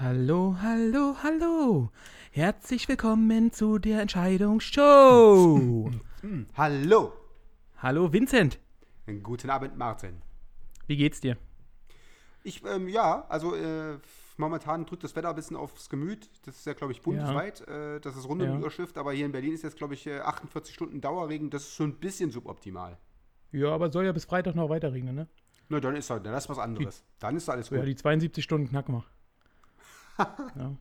Hallo, hallo, hallo. Herzlich willkommen zu der Entscheidungsshow. Hallo. hallo, Vincent. Guten Abend, Martin. Wie geht's dir? Ich, ähm, ja, also äh, momentan drückt das Wetter ein bisschen aufs Gemüt. Das ist ja, glaube ich, bundesweit. Äh, das ist rund um Ja. die Überschrift, aber hier in Berlin ist jetzt, glaube ich, äh, 48 Stunden Dauerregen. Das ist so ein bisschen suboptimal. Ja, aber soll ja bis Freitag noch weiter regnen, ne? Na, dann ist, halt- dann ist was anderes. Dann ist alles So, ja, gut. die 72 Stunden knacken wir. Ja.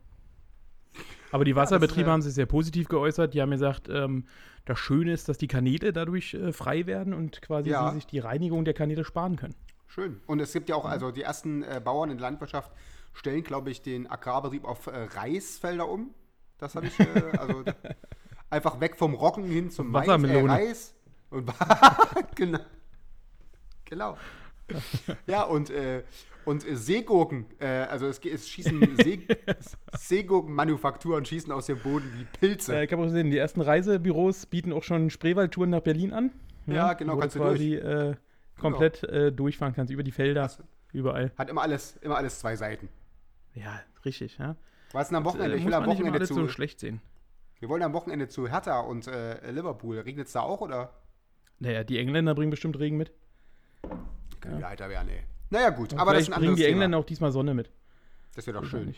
Aber die Wasserbetriebe äh, haben sich sehr positiv geäußert. Die haben gesagt, ähm, das Schöne ist, dass die Kanäle dadurch äh, frei werden und quasi Ja. sie sich die Reinigung der Kanäle sparen können. Schön. Und es gibt ja auch, also die ersten äh, Bauern in der Landwirtschaft stellen, glaube ich, den Agrarbetrieb auf äh, Reisfelder um. Das habe ich, äh, also einfach weg vom Roggen hin zum Mais, äh. Reis. Und genau. Genau. Ja, und, und äh, Seegurken, äh, also es, es schießen See, Seegurkenmanufakturen schießen aus dem Boden wie Pilze. Äh, ich habe auch gesehen, die ersten Reisebüros bieten auch schon Spreewaldtouren nach Berlin an. Ja, genau, wo kannst du quasi äh, komplett äh, durchfahren kannst, über die Felder, Das- überall. Hat immer alles, immer alles zwei Seiten. Ja, richtig, ja. Was denn am Wochenende? Äh, ich will am Wochenende zu. so schlecht sehen. wir wollen am Wochenende zu Hertha und äh, Liverpool. Regnet es da auch oder? Naja, die Engländer bringen bestimmt Regen mit. Können wir heiter werden, ey. Naja, gut, Und aber das ist ein bringen anderes die Thema. Engländer auch diesmal Sonne mit. Das wäre doch schön.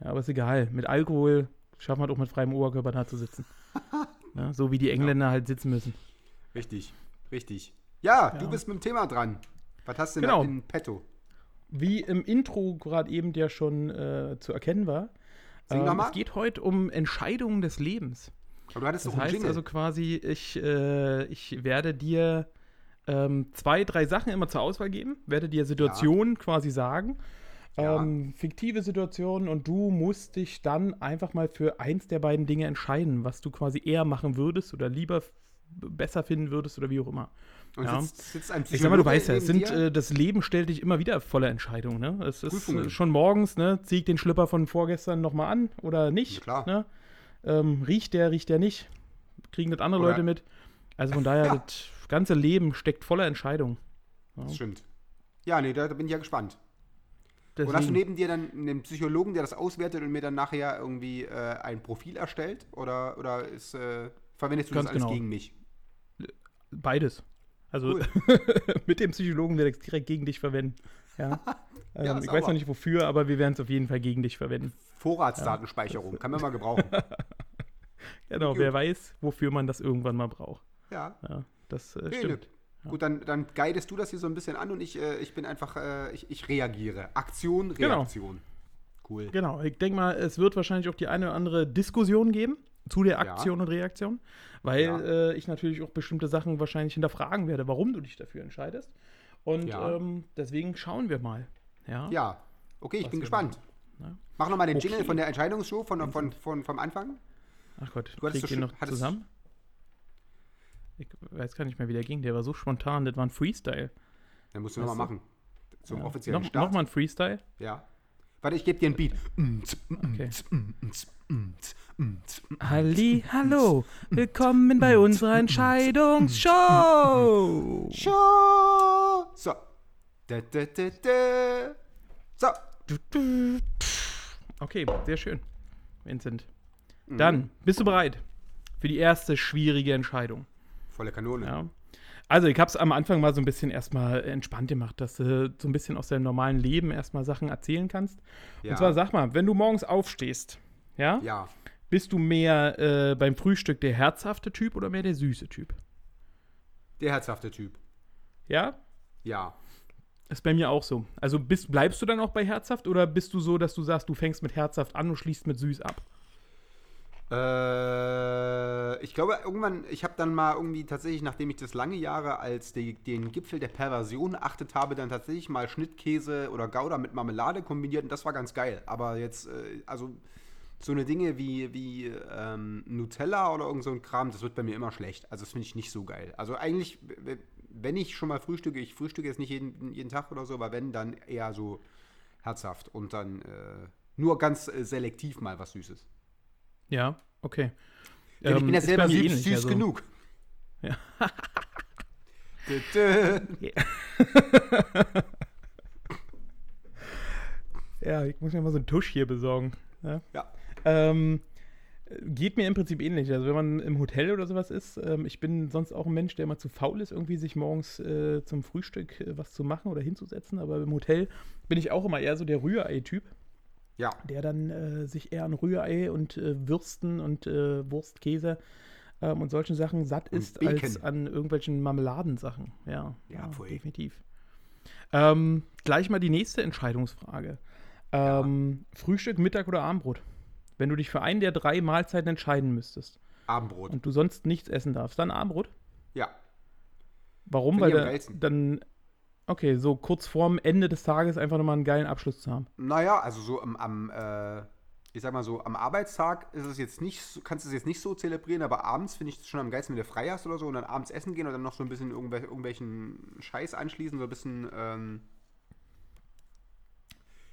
Ja, aber ist egal. Mit Alkohol schaffen wir doch mit freiem Oberkörper da zu sitzen. ja, so wie die Engländer halt sitzen müssen. Richtig, richtig. Ja, du Ja. bist mit dem Thema dran. Was hast du denn Genau. in petto? Wie im Intro gerade eben ja schon äh, zu erkennen war. Sing mal. es geht heute um Entscheidungen des Lebens. Aber du hattest Das doch einen heißt Jingle. also quasi, ich, äh, ich werde dir ähm, zwei, drei Sachen immer zur Auswahl geben, werde dir Situationen quasi sagen, Ja. ähm, fiktive Situationen und du musst dich dann einfach mal für eins der beiden Dinge entscheiden, was du quasi eher machen würdest oder lieber besser finden würdest oder wie auch immer. und ja. sitzt, sitzt ein Ich sag mal, du weißt ja, es sind, äh, das Leben stellt dich immer wieder voller Entscheidungen. Ne? Es ist äh, schon morgens, ne? zieh ich den Schlipper von vorgestern nochmal an oder nicht? Ja, klar. Ne? Ähm, riecht der, riecht der nicht? Kriegen das andere Oder- Leute mit? Also von daher, Ja. das ganze Leben steckt voller Entscheidungen. Das stimmt. Ja, nee, da, da bin ich ja gespannt. Und hast du Deswegen, neben dir dann einen Psychologen, der das auswertet und mir dann nachher irgendwie äh, ein Profil erstellt? Oder, oder ist, äh, verwendest du Ganz das alles genau. gegen mich? beides. Also Cool. mit dem Psychologen werde ich es direkt gegen dich verwenden. Ja. ähm, Ja, ich weiß sauber. noch nicht wofür, aber wir werden es auf jeden Fall gegen dich verwenden. Vorratsdatenspeicherung, kann man mal gebrauchen. Genau, Gut. wer weiß, wofür man das irgendwann mal braucht. ja. Ja, das äh, Nee, stimmt. nö. Gut, dann, dann guidest du das hier so ein bisschen an und ich, äh, ich bin einfach, äh, ich, ich reagiere. Aktion, Genau. Reaktion. Cool. Genau, ich denke mal, es wird wahrscheinlich auch die eine oder andere Diskussion geben zu der Aktion und Reaktion, weil Ja. äh, ich natürlich auch bestimmte Sachen wahrscheinlich hinterfragen werde, warum du dich dafür entscheidest. Und Ja. ähm, deswegen schauen wir mal. Ja. Ja, okay, ich Was bin gespannt. machen, ne? Mach nochmal den Okay. Jingle von der Entscheidungsshow von, von, von, vom Anfang. Ach Gott, Du hattest so den noch hattest- zusammen? Ich weiß gar nicht mehr, wie der ging. Der war so spontan, das war ein Freestyle. Dann musst du nochmal machen. Zum Ja. offiziellen Noch, Start. noch mal ein Freestyle? Ja. Warte, ich gebe dir einen Beat. Okay. Halli, hallo, willkommen bei unserer Entscheidungsshow. Show. So. Da, da, da, da. So. Okay, sehr schön, Vincent. Mhm. Dann, bist du bereit für die erste schwierige Entscheidung? Volle Kanone. Ja. Also, ich habe es am Anfang mal so ein bisschen erstmal entspannt gemacht, dass du so ein bisschen aus deinem normalen Leben erstmal Sachen erzählen kannst. Ja. Und zwar, sag mal, wenn du morgens aufstehst, ja, Ja. bist du mehr äh, beim Frühstück der herzhafte Typ oder mehr der süße Typ? Der herzhafte Typ. Ja? Ja. Ist bei mir auch so. Also bist, bleibst du dann auch bei herzhaft oder bist du so, dass du sagst, du fängst mit herzhaft an und schließt mit süß ab? Äh, ich glaube, irgendwann, ich habe dann mal irgendwie tatsächlich, nachdem ich das lange Jahre als die, den Gipfel der Perversion achtet habe, dann tatsächlich mal Schnittkäse oder Gouda mit Marmelade kombiniert und das war ganz geil. Aber jetzt, äh, also so eine Dinge wie, wie ähm, Nutella oder irgend so ein Kram, das wird bei mir immer schlecht. Also das finde ich nicht so geil. Also eigentlich, wenn ich schon mal frühstücke, ich frühstücke jetzt nicht jeden, jeden Tag oder so, aber wenn, dann eher so herzhaft und dann äh, nur ganz äh, selektiv mal was Süßes. Ja, okay. Denn ich Ähm, bin ja ist selber süß, ähnlich, süß also- genug. Ja. Ja, ich muss mir mal so einen Tusch hier besorgen. Ja. Ja. Ähm, geht mir im Prinzip ähnlich. Also wenn man im Hotel oder sowas ist, ähm, ich bin sonst auch ein Mensch, der immer zu faul ist, irgendwie sich morgens äh, zum Frühstück äh, was zu machen oder hinzusetzen. Aber im Hotel bin ich auch immer eher so der Rührei-Typ, Ja, der dann äh, sich eher an Rührei und äh, Würsten und äh, Wurstkäse ähm, und solchen Sachen satt Und ist, Bacon. als an irgendwelchen Marmeladensachen. Ja, Ja, pfui. definitiv. Ähm, gleich mal die nächste Entscheidungsfrage. Ähm, Frühstück, Mittag oder Abendbrot? Wenn du dich für einen der drei Mahlzeiten entscheiden müsstest Abendbrot. und du sonst nichts essen darfst, dann Abendbrot? ja. Warum? Find Weil da, dann, okay, so kurz vorm Ende des Tages einfach nochmal einen geilen Abschluss zu haben. Naja, also so am, am äh, ich sag mal so, am Arbeitstag ist es jetzt nicht, so- kannst du es jetzt nicht so zelebrieren, aber abends finde ich es schon am geilsten, wenn du frei hast oder so und dann abends essen gehen und dann noch so ein bisschen irgendwel irgendwelchen Scheiß anschließen, so ein bisschen, ähm,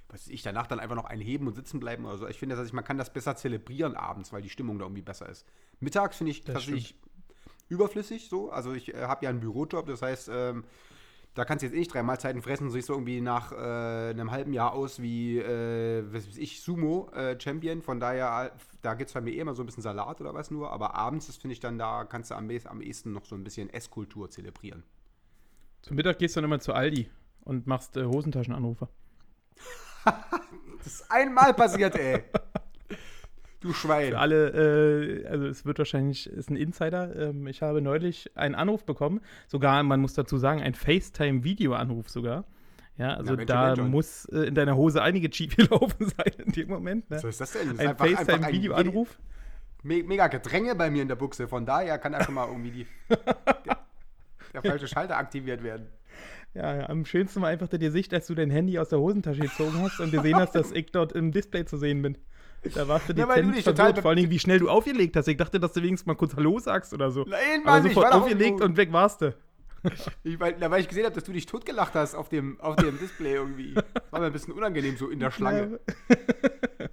was weiß ich, danach dann einfach noch einheben und sitzen bleiben oder so. Ich finde, dass ich, man kann das besser zelebrieren abends, weil die Stimmung da irgendwie besser ist. Mittags finde ich Das tatsächlich überflüssig so. Also ich äh, habe ja einen Bürojob, das heißt, ähm, da kannst du jetzt eh nicht drei Mahlzeiten fressen, so siehst du irgendwie nach äh, einem halben Jahr aus wie, äh, was weiß ich, Sumo-Champion. Von daher, äh, da gibt es bei mir eh immer so ein bisschen Salat oder was nur. Aber abends, das finde ich dann, da kannst du am, am ehesten noch so ein bisschen Esskultur zelebrieren. Zum Mittag gehst du dann immer zu Aldi und machst äh, Hosentaschenanrufe. Das ist einmal passiert, ey. Du Schwein. Für alle, äh, also es wird wahrscheinlich, ist ein Insider. Ähm, ich habe neulich einen Anruf bekommen, sogar, man muss dazu sagen, ein FaceTime-Video-Anruf sogar. Ja, also Na, Mensch, da Mensch, muss äh, in deiner Hose einige schief gelaufen sein in dem Moment. Ne? Was ist das denn? Das Ein einfach- einfach ein FaceTime-Video-Anruf. Me mega Gedränge bei mir in der Buchse. Von daher kann schon mal irgendwie die, der, der falsche Schalter aktiviert werden. Ja, ja, am schönsten war einfach der Sicht, als du dein Handy aus der Hosentasche gezogen hast und gesehen hast, dass ich dort im Display zu sehen bin. Da warst du Ja, weil du dezent dich total verwirrt, be- vor allen Dingen, wie schnell du aufgelegt hast. Ich dachte, dass du wenigstens mal kurz Hallo sagst oder so. Nein, Aber Mann, ich sofort war doch aufgelegt und weg warst du. Ich, weil, weil ich gesehen habe, dass du dich totgelacht hast auf dem, auf dem Display irgendwie. War mir ein bisschen unangenehm so in der Schlange.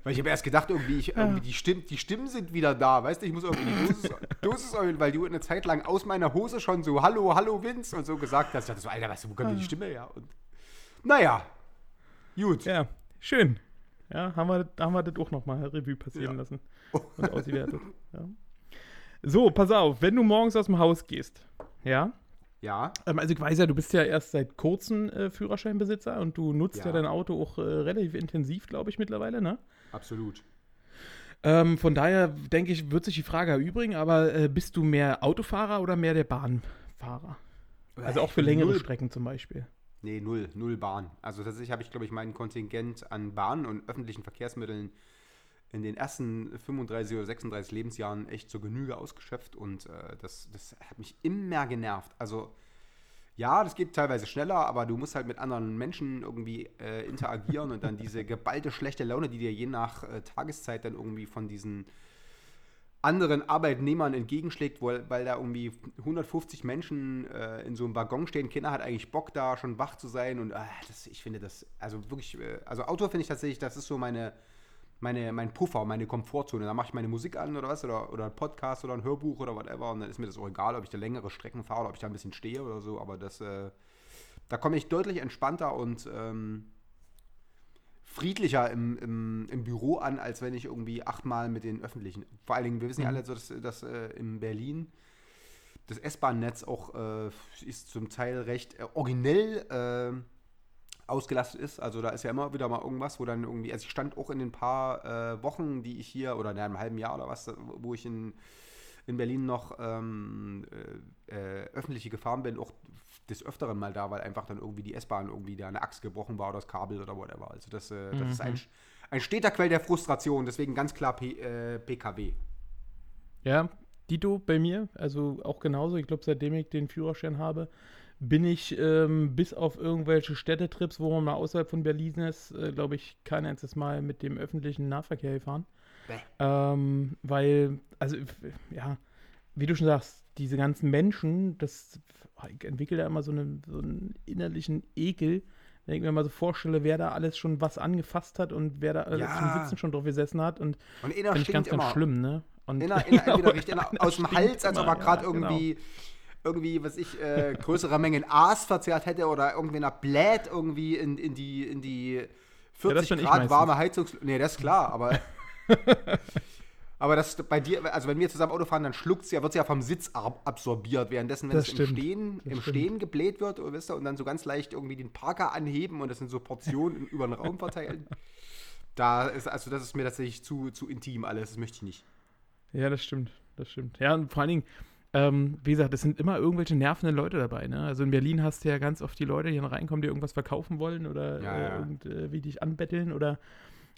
Weil ich habe erst gedacht, irgendwie, ich, irgendwie die, Stimmen, die Stimmen sind wieder da. Weißt du, ich muss irgendwie die Dosis, Dosis erhöhen, weil du eine Zeit lang aus meiner Hose schon so Hallo, Hallo Vince und so gesagt hast. Ich dachte so, Alter, weißt du, wo kommt denn die Stimme her? Und, naja, gut. Ja, schön. Ja, haben wir, haben wir das auch nochmal Revue passieren Ja. lassen und ausgewertet. Ja. So, pass auf, wenn du morgens aus dem Haus gehst, ja, Ja, ähm, also ich weiß ja, du bist ja erst seit kurzem äh, Führerscheinbesitzer und du nutzt ja, Ja. dein Auto auch äh, relativ intensiv, glaube ich, mittlerweile, ne? absolut. Ähm, von daher denke ich, wird sich die Frage erübrigen, aber äh, bist du mehr Autofahrer oder mehr der Bahnfahrer? Also auch für längere. Strecken zum Beispiel. Nee, null, null Bahn. Also tatsächlich habe ich, glaube ich, mein Kontingent an Bahnen und öffentlichen Verkehrsmitteln in den ersten 35 oder 36 Lebensjahren echt zur Genüge ausgeschöpft und äh, das, das hat mich immer genervt. Also ja, das geht teilweise schneller, aber du musst halt mit anderen Menschen irgendwie äh, interagieren und dann diese geballte schlechte Laune, die dir je nach äh, Tageszeit dann irgendwie von diesen anderen Arbeitnehmern entgegenschlägt, weil, weil da irgendwie 150 Menschen äh, in so einem Waggon stehen. Kinder hat eigentlich Bock da schon wach zu sein und ah, das, ich finde das, also wirklich, äh, also Auto finde ich tatsächlich, das ist so meine, meine, mein Puffer, meine Komfortzone. Da mache ich meine Musik an oder was, oder, oder ein Podcast oder ein Hörbuch oder whatever und dann ist mir das auch egal, ob ich da längere Strecken fahre oder ob ich da ein bisschen stehe oder so, aber das, äh, da komme ich deutlich entspannter und ähm, friedlicher im, im, im Büro an, als wenn ich irgendwie achtmal mit den öffentlichen. Vor allen Dingen, wir wissen ja alle, so, dass, dass äh, in Berlin das S-Bahn-Netz auch äh, ist zum Teil recht äh, originell äh, ausgelastet ist. Also da ist ja immer wieder mal irgendwas, wo dann irgendwie, also ich stand auch in den paar äh, Wochen, die ich hier, oder in einem halben Jahr oder was, wo ich in, in Berlin noch ähm, äh, äh, öffentliche gefahren bin, auch des Öfteren mal da, weil einfach dann irgendwie die S-Bahn irgendwie da eine Axt gebrochen war oder das Kabel oder whatever. Also das, äh, das ist ein, ein steter Quell der Frustration, deswegen ganz klar P, äh, PKW. Ja, Dito bei mir, also auch genauso. Ich glaube, seitdem ich den Führerschein habe, bin ich ähm, bis auf irgendwelche Städtetrips, wo man mal außerhalb von Berlin ist, äh, glaube ich, kein einziges Mal mit dem öffentlichen Nahverkehr gefahren. Ähm, weil, also, ja, wie du schon sagst, diese ganzen Menschen, das ich entwickle da immer so, eine, so einen innerlichen Ekel, wenn ich mir mal so vorstelle, wer da alles schon was angefasst hat und wer da alles Ja. zum Sitzen schon drauf gesessen hat. Und Und inner ich ganz, ganz immer. schlimm, ne? Und Inner, inner, Genau, entweder riecht inner einer aus dem Hals, als ob er gerade ja, genau. irgendwie, irgendwie, was ich, äh, größere Mengen Aas verzehrt hätte oder irgendwie einer bläht irgendwie in, in die, in die 40 bin ich Grad warme Heizungs... Nee, das ist klar, aber... aber das bei dir, also wenn wir zusammen Auto fahren, dann schluckt ja, wird es ja vom Sitz ab absorbiert, währenddessen, wenn Das es im stimmt. Stehen, Das im stimmt. Stehen gebläht wird, oder wisst ihr, und dann so ganz leicht irgendwie den Parker anheben und das sind so Portionen über den Raum verteilen. Da ist, also das ist mir tatsächlich zu, zu intim alles, das möchte ich nicht. Ja, das stimmt. Das stimmt. Ja, und vor allen Dingen, ähm, wie gesagt, es sind immer irgendwelche nervenden Leute dabei. Ne? Also in Berlin hast du ja ganz oft die Leute, die dann reinkommen, die irgendwas verkaufen wollen oder Ja, äh, ja. irgendwie dich anbetteln oder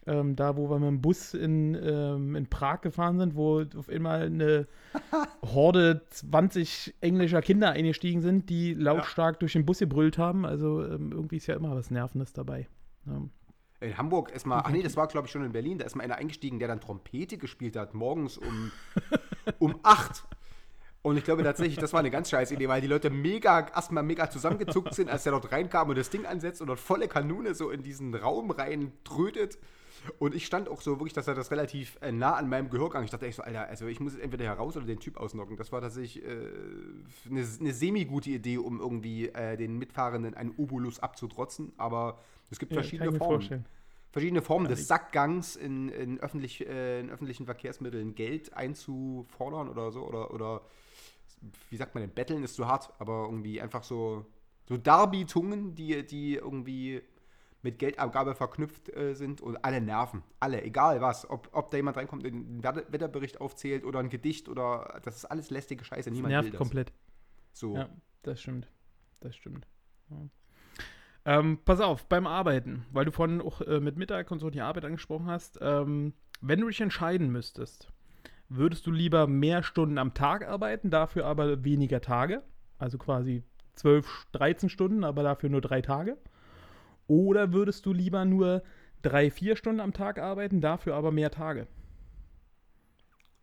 ähm, da, wo wir mit dem Bus in, ähm, in Prag gefahren sind, wo auf einmal eine Horde 20 englischer Kinder eingestiegen sind, die lautstark durch den Bus gebrüllt haben. Also ähm, irgendwie ist ja immer was Nervendes dabei. Ja. In Hamburg ist mal, ach nee, das war glaube ich schon in Berlin, da ist mal einer eingestiegen, der dann Trompete gespielt hat, morgens um, um 8. Und ich glaube tatsächlich, das war eine ganz scheiß Idee, weil die Leute mega, erstmal mega zusammengezuckt sind, als der dort reinkam und das Ding ansetzt und dort volle Kanone so in diesen Raum rein trötet. Und ich stand auch so wirklich, dass er das relativ äh, nah an meinem Gehör ging. Ich dachte echt so, Alter, also ich muss jetzt entweder heraus oder den Typ ausnocken. Das war tatsächlich äh, eine, eine semi-gute Idee, um irgendwie äh, den Mitfahrenden einen Obolus abzutrotzen. Aber es gibt Ja, verschiedene Formen vorstellen. verschiedene Formen des Sackgangs in, in, öffentlich, äh, in öffentlichen Verkehrsmitteln Geld einzufordern oder so. Oder, oder wie sagt man denn, betteln ist zu hart, aber irgendwie einfach so, so Darbietungen, die, die irgendwie mit Geldabgabe verknüpft äh, sind und alle nerven. Alle, egal was. Ob, ob da jemand reinkommt, den Wette- Wetterbericht aufzählt oder ein Gedicht oder das ist alles lästige Scheiße. Niemand will Nervt das. komplett. So. Ja, das stimmt. Das stimmt. Ja. Ähm, pass auf, beim Arbeiten, weil du vorhin auch äh, mit Mittag und so die Arbeit angesprochen hast, ähm, wenn du dich entscheiden müsstest, würdest du lieber mehr Stunden am Tag arbeiten, dafür aber weniger Tage? Also quasi 12, 13 Stunden, aber dafür nur drei Tage? Oder würdest du lieber nur drei, vier Stunden am Tag arbeiten, dafür aber mehr Tage?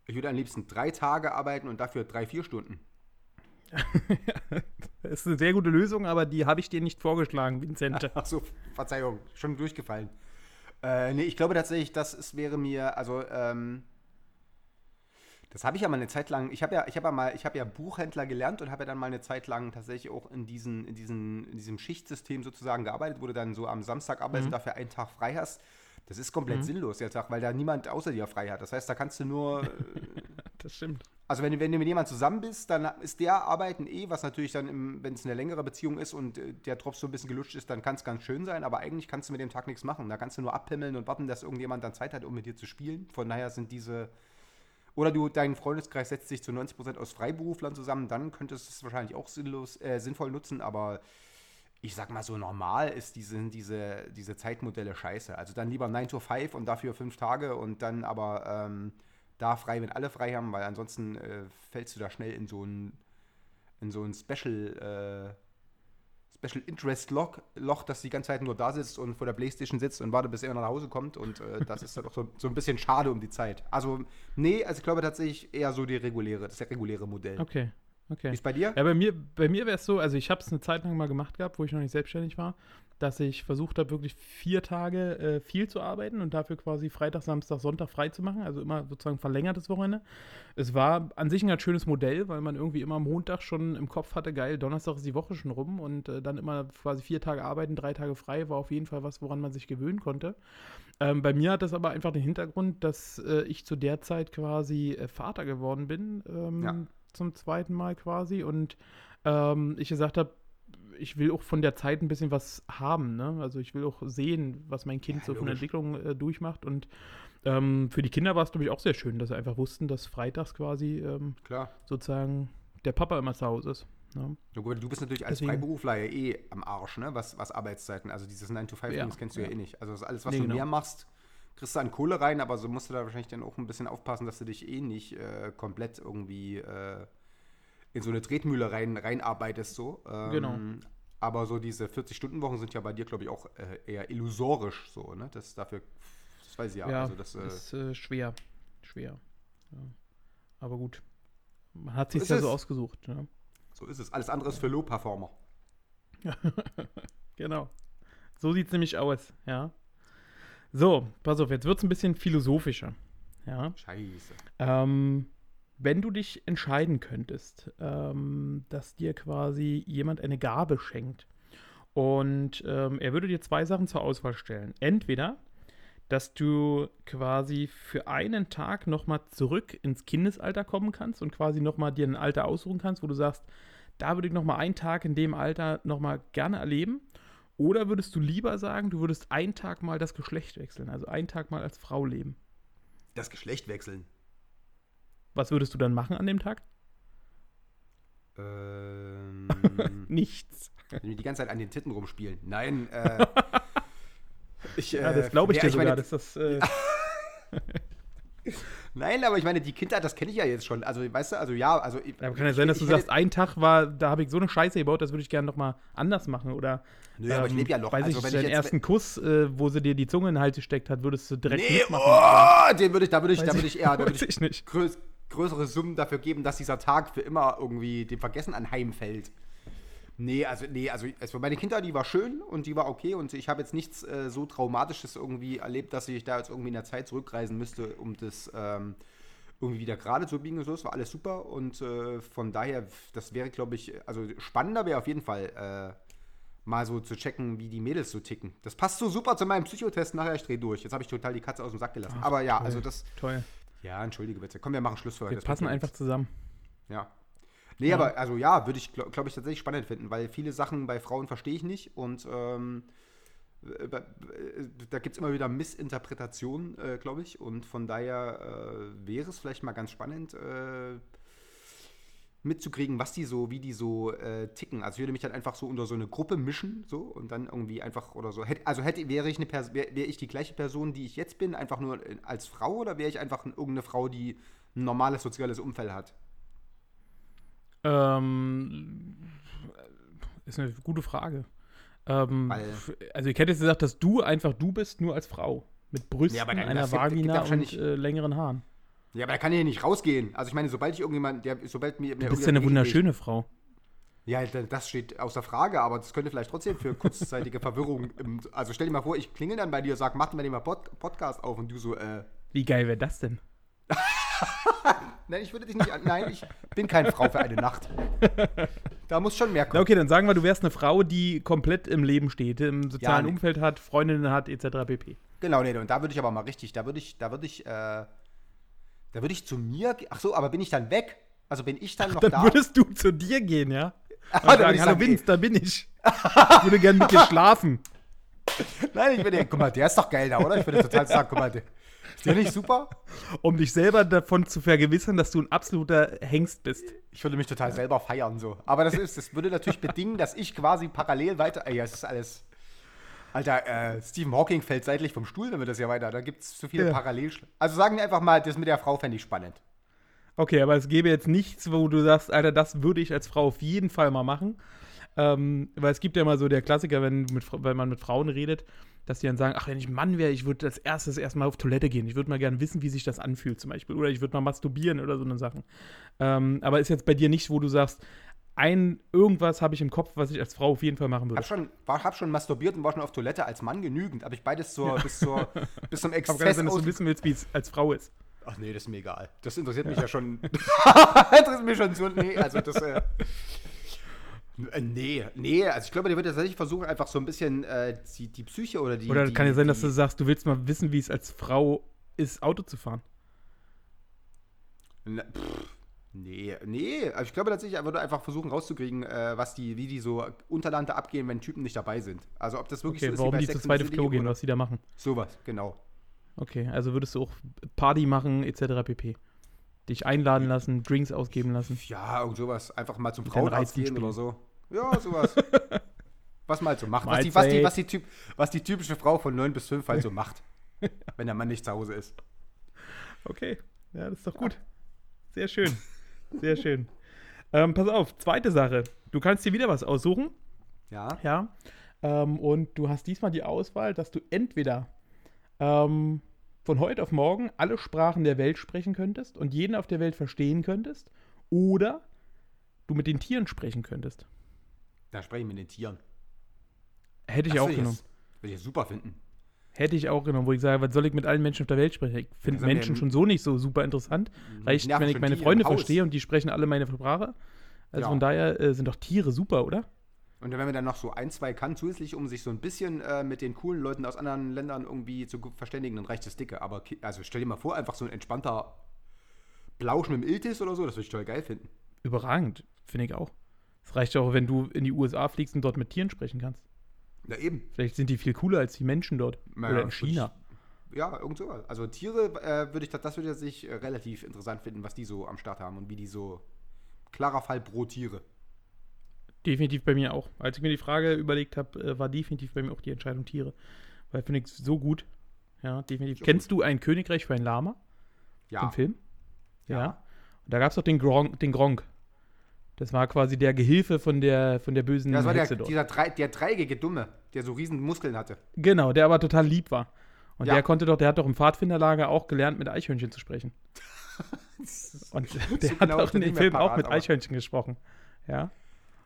Ich würde am liebsten drei Tage arbeiten und dafür drei, vier Stunden. Das ist eine sehr gute Lösung, aber die habe ich dir nicht vorgeschlagen, Vincent. Ach so, Verzeihung, schon durchgefallen. Äh, nee, ich glaube tatsächlich, das ist, wäre mir, also, ähm, das habe ich ja mal eine Zeit lang, ich habe ja, ich habe ja mal, ich habe ja Buchhändler gelernt und habe ja dann mal eine Zeit lang tatsächlich auch in, diesen, in, diesen, in diesem Schichtsystem sozusagen gearbeitet, wo du dann so am Samstag arbeitest und dafür einen Tag frei hast. Das ist komplett sinnlos, der Tag, weil da niemand außer dir frei hat. Das heißt, da kannst du nur, äh, Das stimmt. also wenn, du- wenn du mit jemandem zusammen bist, dann ist der Arbeiten eh, was natürlich dann, wenn es eine längere Beziehung ist und äh, der Tropf so ein bisschen gelutscht ist, dann kann es ganz schön sein, aber eigentlich kannst du mit dem Tag nichts machen. Da kannst du nur abpimmeln und warten, dass irgendjemand dann Zeit hat, um mit dir zu spielen. Von daher sind diese, oder du, dein Freundeskreis setzt sich zu 90% aus Freiberuflern zusammen, dann könntest du es wahrscheinlich auch sinnlos, äh, sinnvoll nutzen, aber ich sag mal so, normal ist diese, diese, diese Zeitmodelle scheiße. Also dann lieber 9 to 5 und dafür fünf Tage und dann aber ähm, da frei, wenn alle frei haben, weil ansonsten äh, fällst du da schnell in so ein, in so ein Special, äh, Special Interest Loch, Loch, das die ganze Zeit nur da sitzt und vor der Playstation sitzt und wartet, bis er nach Hause kommt und äh, das ist dann auch so, so ein bisschen schade um die Zeit. Also, nee, also ich glaube tatsächlich eher so die reguläre, das reguläre Modell. Okay, okay. Wie ist bei dir? Ja, bei mir, bei mir wäre es so, also ich habe es eine Zeit lang mal gemacht gehabt, wo ich noch nicht selbstständig war, dass ich versucht habe, wirklich vier Tage äh, viel zu arbeiten und dafür quasi Freitag, Samstag, Sonntag frei zu machen, also immer sozusagen verlängertes Wochenende. Es war an sich ein ganz schönes Modell, weil man irgendwie immer am Montag schon im Kopf hatte, geil, Donnerstag ist die Woche schon rum und äh, dann immer quasi vier Tage arbeiten, drei Tage frei, war auf jeden Fall was, woran man sich gewöhnen konnte. Ähm, bei mir hat das aber einfach den Hintergrund, dass äh, ich zu der Zeit quasi äh, Vater geworden bin, ähm, Ja. Zum zweiten Mal quasi und ähm, ich gesagt habe, ich will auch von der Zeit ein bisschen was haben, ne? Also ich will auch sehen, was mein Kind Ja, so von der. Entwicklung äh, durchmacht und ähm, für die Kinder war es, glaube ich, auch sehr schön, dass sie einfach wussten, dass freitags quasi ähm, Klar. sozusagen der Papa immer zu Hause ist. Ne? Ja, gut, Du bist natürlich als Deswegen- Freiberufler ja eh am Arsch, ne? was, was Arbeitszeiten, also dieses 9-to-5-Dings Ja, kennst du ja. ja. eh nicht. Also alles, was Nee, du genau. mehr machst, kriegst du an Kohle rein, aber so musst du da wahrscheinlich dann auch ein bisschen aufpassen, dass du dich eh nicht äh, komplett irgendwie äh, in so eine Tretmühle rein, reinarbeitest. So. Ähm, Genau. Aber so diese 40-Stunden-Wochen sind ja bei dir, glaube ich, auch äh, eher illusorisch so, ne? Das dafür, das weiß ich ja. Ja, also das, äh, ist äh, schwer. Schwer. Ja. Aber gut. Man hat sich ist ja so es. ausgesucht. Ne? so ist es. Alles andere ist für Low-Performer. Genau. So sieht es nämlich aus, ja. So, pass auf, jetzt wird es ein bisschen philosophischer. Ja. Scheiße. Ähm, wenn du dich entscheiden könntest, ähm, dass dir quasi jemand eine Gabe schenkt und ähm, er würde dir zwei Sachen zur Auswahl stellen. Entweder, dass du quasi für einen Tag nochmal zurück ins Kindesalter kommen kannst und quasi nochmal dir ein Alter aussuchen kannst, wo du sagst, da würde ich nochmal einen Tag in dem Alter nochmal gerne erleben. Oder würdest du lieber sagen, du würdest einen Tag mal das Geschlecht wechseln, also einen Tag mal als Frau leben? Das Geschlecht wechseln. Was würdest du dann machen an dem Tag? Ähm, Nichts. wenn wir die ganze Zeit an den Titten rumspielen. Nein, äh, ich, Ja, äh, das glaube ich ja, dir sogar. meine, dass das, äh, Nein, aber ich meine, die Kindheit, das kenne ich ja jetzt schon. Also, weißt du, also ja, also. ja, aber kann ja sein, dass du sagst, ein Tag war, da habe ich so eine Scheiße gebaut, das würde ich gerne nochmal anders machen. Oder Nö, aber ich lebe ja noch. Weiß Also, ich, wenn ich deinen ersten Kuss, äh, wo sie dir die Zunge in den Hals gesteckt hat, würdest du direkt Nee, oh, den würde ich, da würde ich, da würde ich eher, da würde ich ich nicht. größ, größere Summen dafür geben, dass dieser Tag für immer irgendwie dem Vergessen anheimfällt. Nee, also, nee, also, also meine Kindheit, die war schön und die war okay und ich habe jetzt nichts äh, so Traumatisches irgendwie erlebt, dass ich da jetzt irgendwie in der Zeit zurückreisen müsste, um das ähm, irgendwie wieder gerade zu biegen und so. Es war alles super und äh, von daher, das wäre, glaube ich, also spannender wäre auf jeden Fall äh, mal so zu checken, wie die Mädels so ticken. Das passt so super zu meinem Psychotest nachher, ich drehe durch. Jetzt habe ich total die Katze aus dem Sack gelassen. Aber ja, toll. also das, Toll. ja, entschuldige bitte. Komm, wir machen Schluss für heute. Wir passen einfach zusammen. Ja. Nee, aber also ja, würde ich, glaube glaub ich, tatsächlich spannend finden, weil viele Sachen bei Frauen verstehe ich nicht und ähm, äh, äh, da gibt es immer wieder Missinterpretationen, äh, glaube ich. Und von daher äh, wäre es vielleicht mal ganz spannend, äh, mitzukriegen, was die so, wie die so äh, ticken. Also ich würde mich dann einfach so unter so eine Gruppe mischen, so und dann irgendwie einfach oder so. Hätt, also hätte, wäre ich eine Pers wäre wär ich die gleiche Person, die ich jetzt bin, einfach nur als Frau oder wäre ich einfach irgendeine Frau, die ein normales soziales Umfeld hat? Ähm, ist eine gute Frage. Ähm, also ich hätte jetzt gesagt, dass du einfach du bist, nur als Frau. Mit Brüsten, Ja, einer gibt- Vagina und äh, längeren Haaren. Ja, aber da kann ich ja nicht rausgehen. Also ich meine, sobald ich irgendjemand, der, sobald mir, Du bist ja eine wunderschöne Frau. Ja, da- das steht außer Frage, aber das könnte vielleicht trotzdem für kurzzeitige Verwirrung. Im, also stell dir mal vor, ich klingel dann bei dir, sag, mach mal den mal Pod, Podcast auf und du so, äh, Wie geil wäre das denn? nein, ich würde dich nicht, an, nein, ich bin keine Frau für eine Nacht. Da muss schon mehr Na kommen. okay, dann sagen wir, du wärst eine Frau, die komplett im Leben steht, im sozialen nee. Umfeld hat, Freundinnen hat, etc. pp. Genau, nee, und da würde ich aber mal richtig, da würde ich, da würde ich, äh, da würde ich zu mir, ach so, aber bin ich dann weg? Also bin ich dann noch Dann da? würdest du zu dir gehen, ja? Und dann sagen, hallo Vince, da bin ich. Ich würde gerne mit dir schlafen. Nein, ich würde, guck mal, der ist doch geil da, oder? Ich würde total sagen, guck mal, der, ist der nicht super? Um dich selber davon zu vergewissern, dass du ein absoluter Hengst bist. Ich würde mich total selber feiern so. Aber das ist, das würde natürlich bedingen, dass ich quasi parallel weiter. Ey, das ist alles. Alter, äh, Stephen Hawking fällt seitlich vom Stuhl, wenn wir das ja weiter. Da gibt es zu viele Ja. Parallel. Also sagen wir einfach mal, das mit der Frau fände ich spannend. Okay, aber es gäbe jetzt nichts, wo du sagst, Alter, das würde ich als Frau auf jeden Fall mal machen. Ähm, weil es gibt ja immer so der Klassiker, wenn, mit, wenn man mit Frauen redet, dass die dann sagen, ach, wenn ich Mann wäre, ich würde als erstes erstmal auf Toilette gehen. Ich würde mal gerne wissen, wie sich das anfühlt zum Beispiel. Oder ich würde mal masturbieren oder so eine Sachen. Ähm, aber ist jetzt bei dir nicht, wo du sagst, ein irgendwas habe ich im Kopf, was ich als Frau auf jeden Fall machen würde. Hab schon, war, hab schon masturbiert und war schon auf Toilette als Mann genügend. Habe ich beides zur, bis, zur, bis zum Aber Exzess sein, dass du wissen willst, wie es als Frau ist. Ach nee, das ist mir egal. Das interessiert mich ja schon. interessiert mich schon so. Nee, also das. Äh, nee, nee, also ich glaube, der wird tatsächlich versuchen, einfach so ein bisschen äh, die, die Psyche oder die. Oder die, kann ja sein, dass du sagst, du willst mal wissen, wie es als Frau ist, Auto zu fahren. Na, pff, nee, nee. Also ich glaube tatsächlich, er würde einfach versuchen rauszukriegen, äh, was die, wie die so untereinander abgehen, wenn Typen nicht dabei sind. Also ob das wirklich Okay, so ist warum die zu zweit auf Klo gehen, oder was die da machen. Sowas, genau. Okay, also würdest du auch Party machen, etc. pp. Dich einladen lassen, Drinks ausgeben lassen. Ja, irgend sowas. Einfach mal zum Frauenarzt gehen oder so. Ja, sowas. was halt so macht. Was die, was, die, was, die typ, was die typische Frau von 9 bis 5 halt so macht. wenn der Mann nicht zu Hause ist. Okay, ja, das ist doch gut. Sehr schön. Sehr schön. Ähm, pass auf, zweite Sache. Du kannst dir wieder was aussuchen. Ja. Ja. Ähm, und du hast diesmal die Auswahl, dass du entweder ähm, von heute auf morgen alle Sprachen der Welt sprechen könntest und jeden auf der Welt verstehen könntest, oder du mit den Tieren sprechen könntest. Da spreche ich mit den Tieren. Hätte ich Das auch würde genommen. Würde ich super finden. Hätte ich auch genommen, wo ich sage, was soll ich mit allen Menschen auf der Welt sprechen? Ich finde Menschen schon so nicht so super interessant. Reicht, nerven wenn ich meine Freunde verstehe und die sprechen alle meine Sprache. Also Ja. von daher äh, sind doch Tiere super, oder? Und wenn man dann noch so ein, zwei kann, zusätzlich, um sich so ein bisschen äh, mit den coolen Leuten aus anderen Ländern irgendwie zu verständigen, dann reicht das dicke. Aber also stell dir mal vor, einfach so ein entspannter Blausch mit dem Iltis oder so, das würde ich toll geil finden. Überragend, finde ich auch. Es reicht ja auch, wenn du in die USA fliegst und dort mit Tieren sprechen kannst. Ja, eben. Vielleicht sind die viel cooler als die Menschen dort. Naja, Oder in China. Ja, irgend so. Also Tiere äh, würde ich, das würde ich sich äh, relativ interessant finden, was die so am Start haben und wie die so. Klarer Fall pro Tiere. Definitiv bei mir auch. Als ich mir die Frage überlegt habe, äh, war definitiv bei mir auch die Entscheidung Tiere. Weil finde ich so gut. Ja, definitiv. So Kennst du ein Königreich für ein Lama? Ja. Den Film? Ja. Ja. Und da gab es doch den Gronk, den Gronk. Das war quasi der Gehilfe von der, von der bösen Ja, das war der, dieser drei, der dreieckige Dumme, der so riesen Muskeln hatte. Genau, der aber total lieb war. Und Ja. der konnte doch, der hat doch im Pfadfinderlager auch gelernt, mit Eichhörnchen zu sprechen. Und der hat genau auch in dem Film auch parat, mit aber- Eichhörnchen gesprochen. Ja.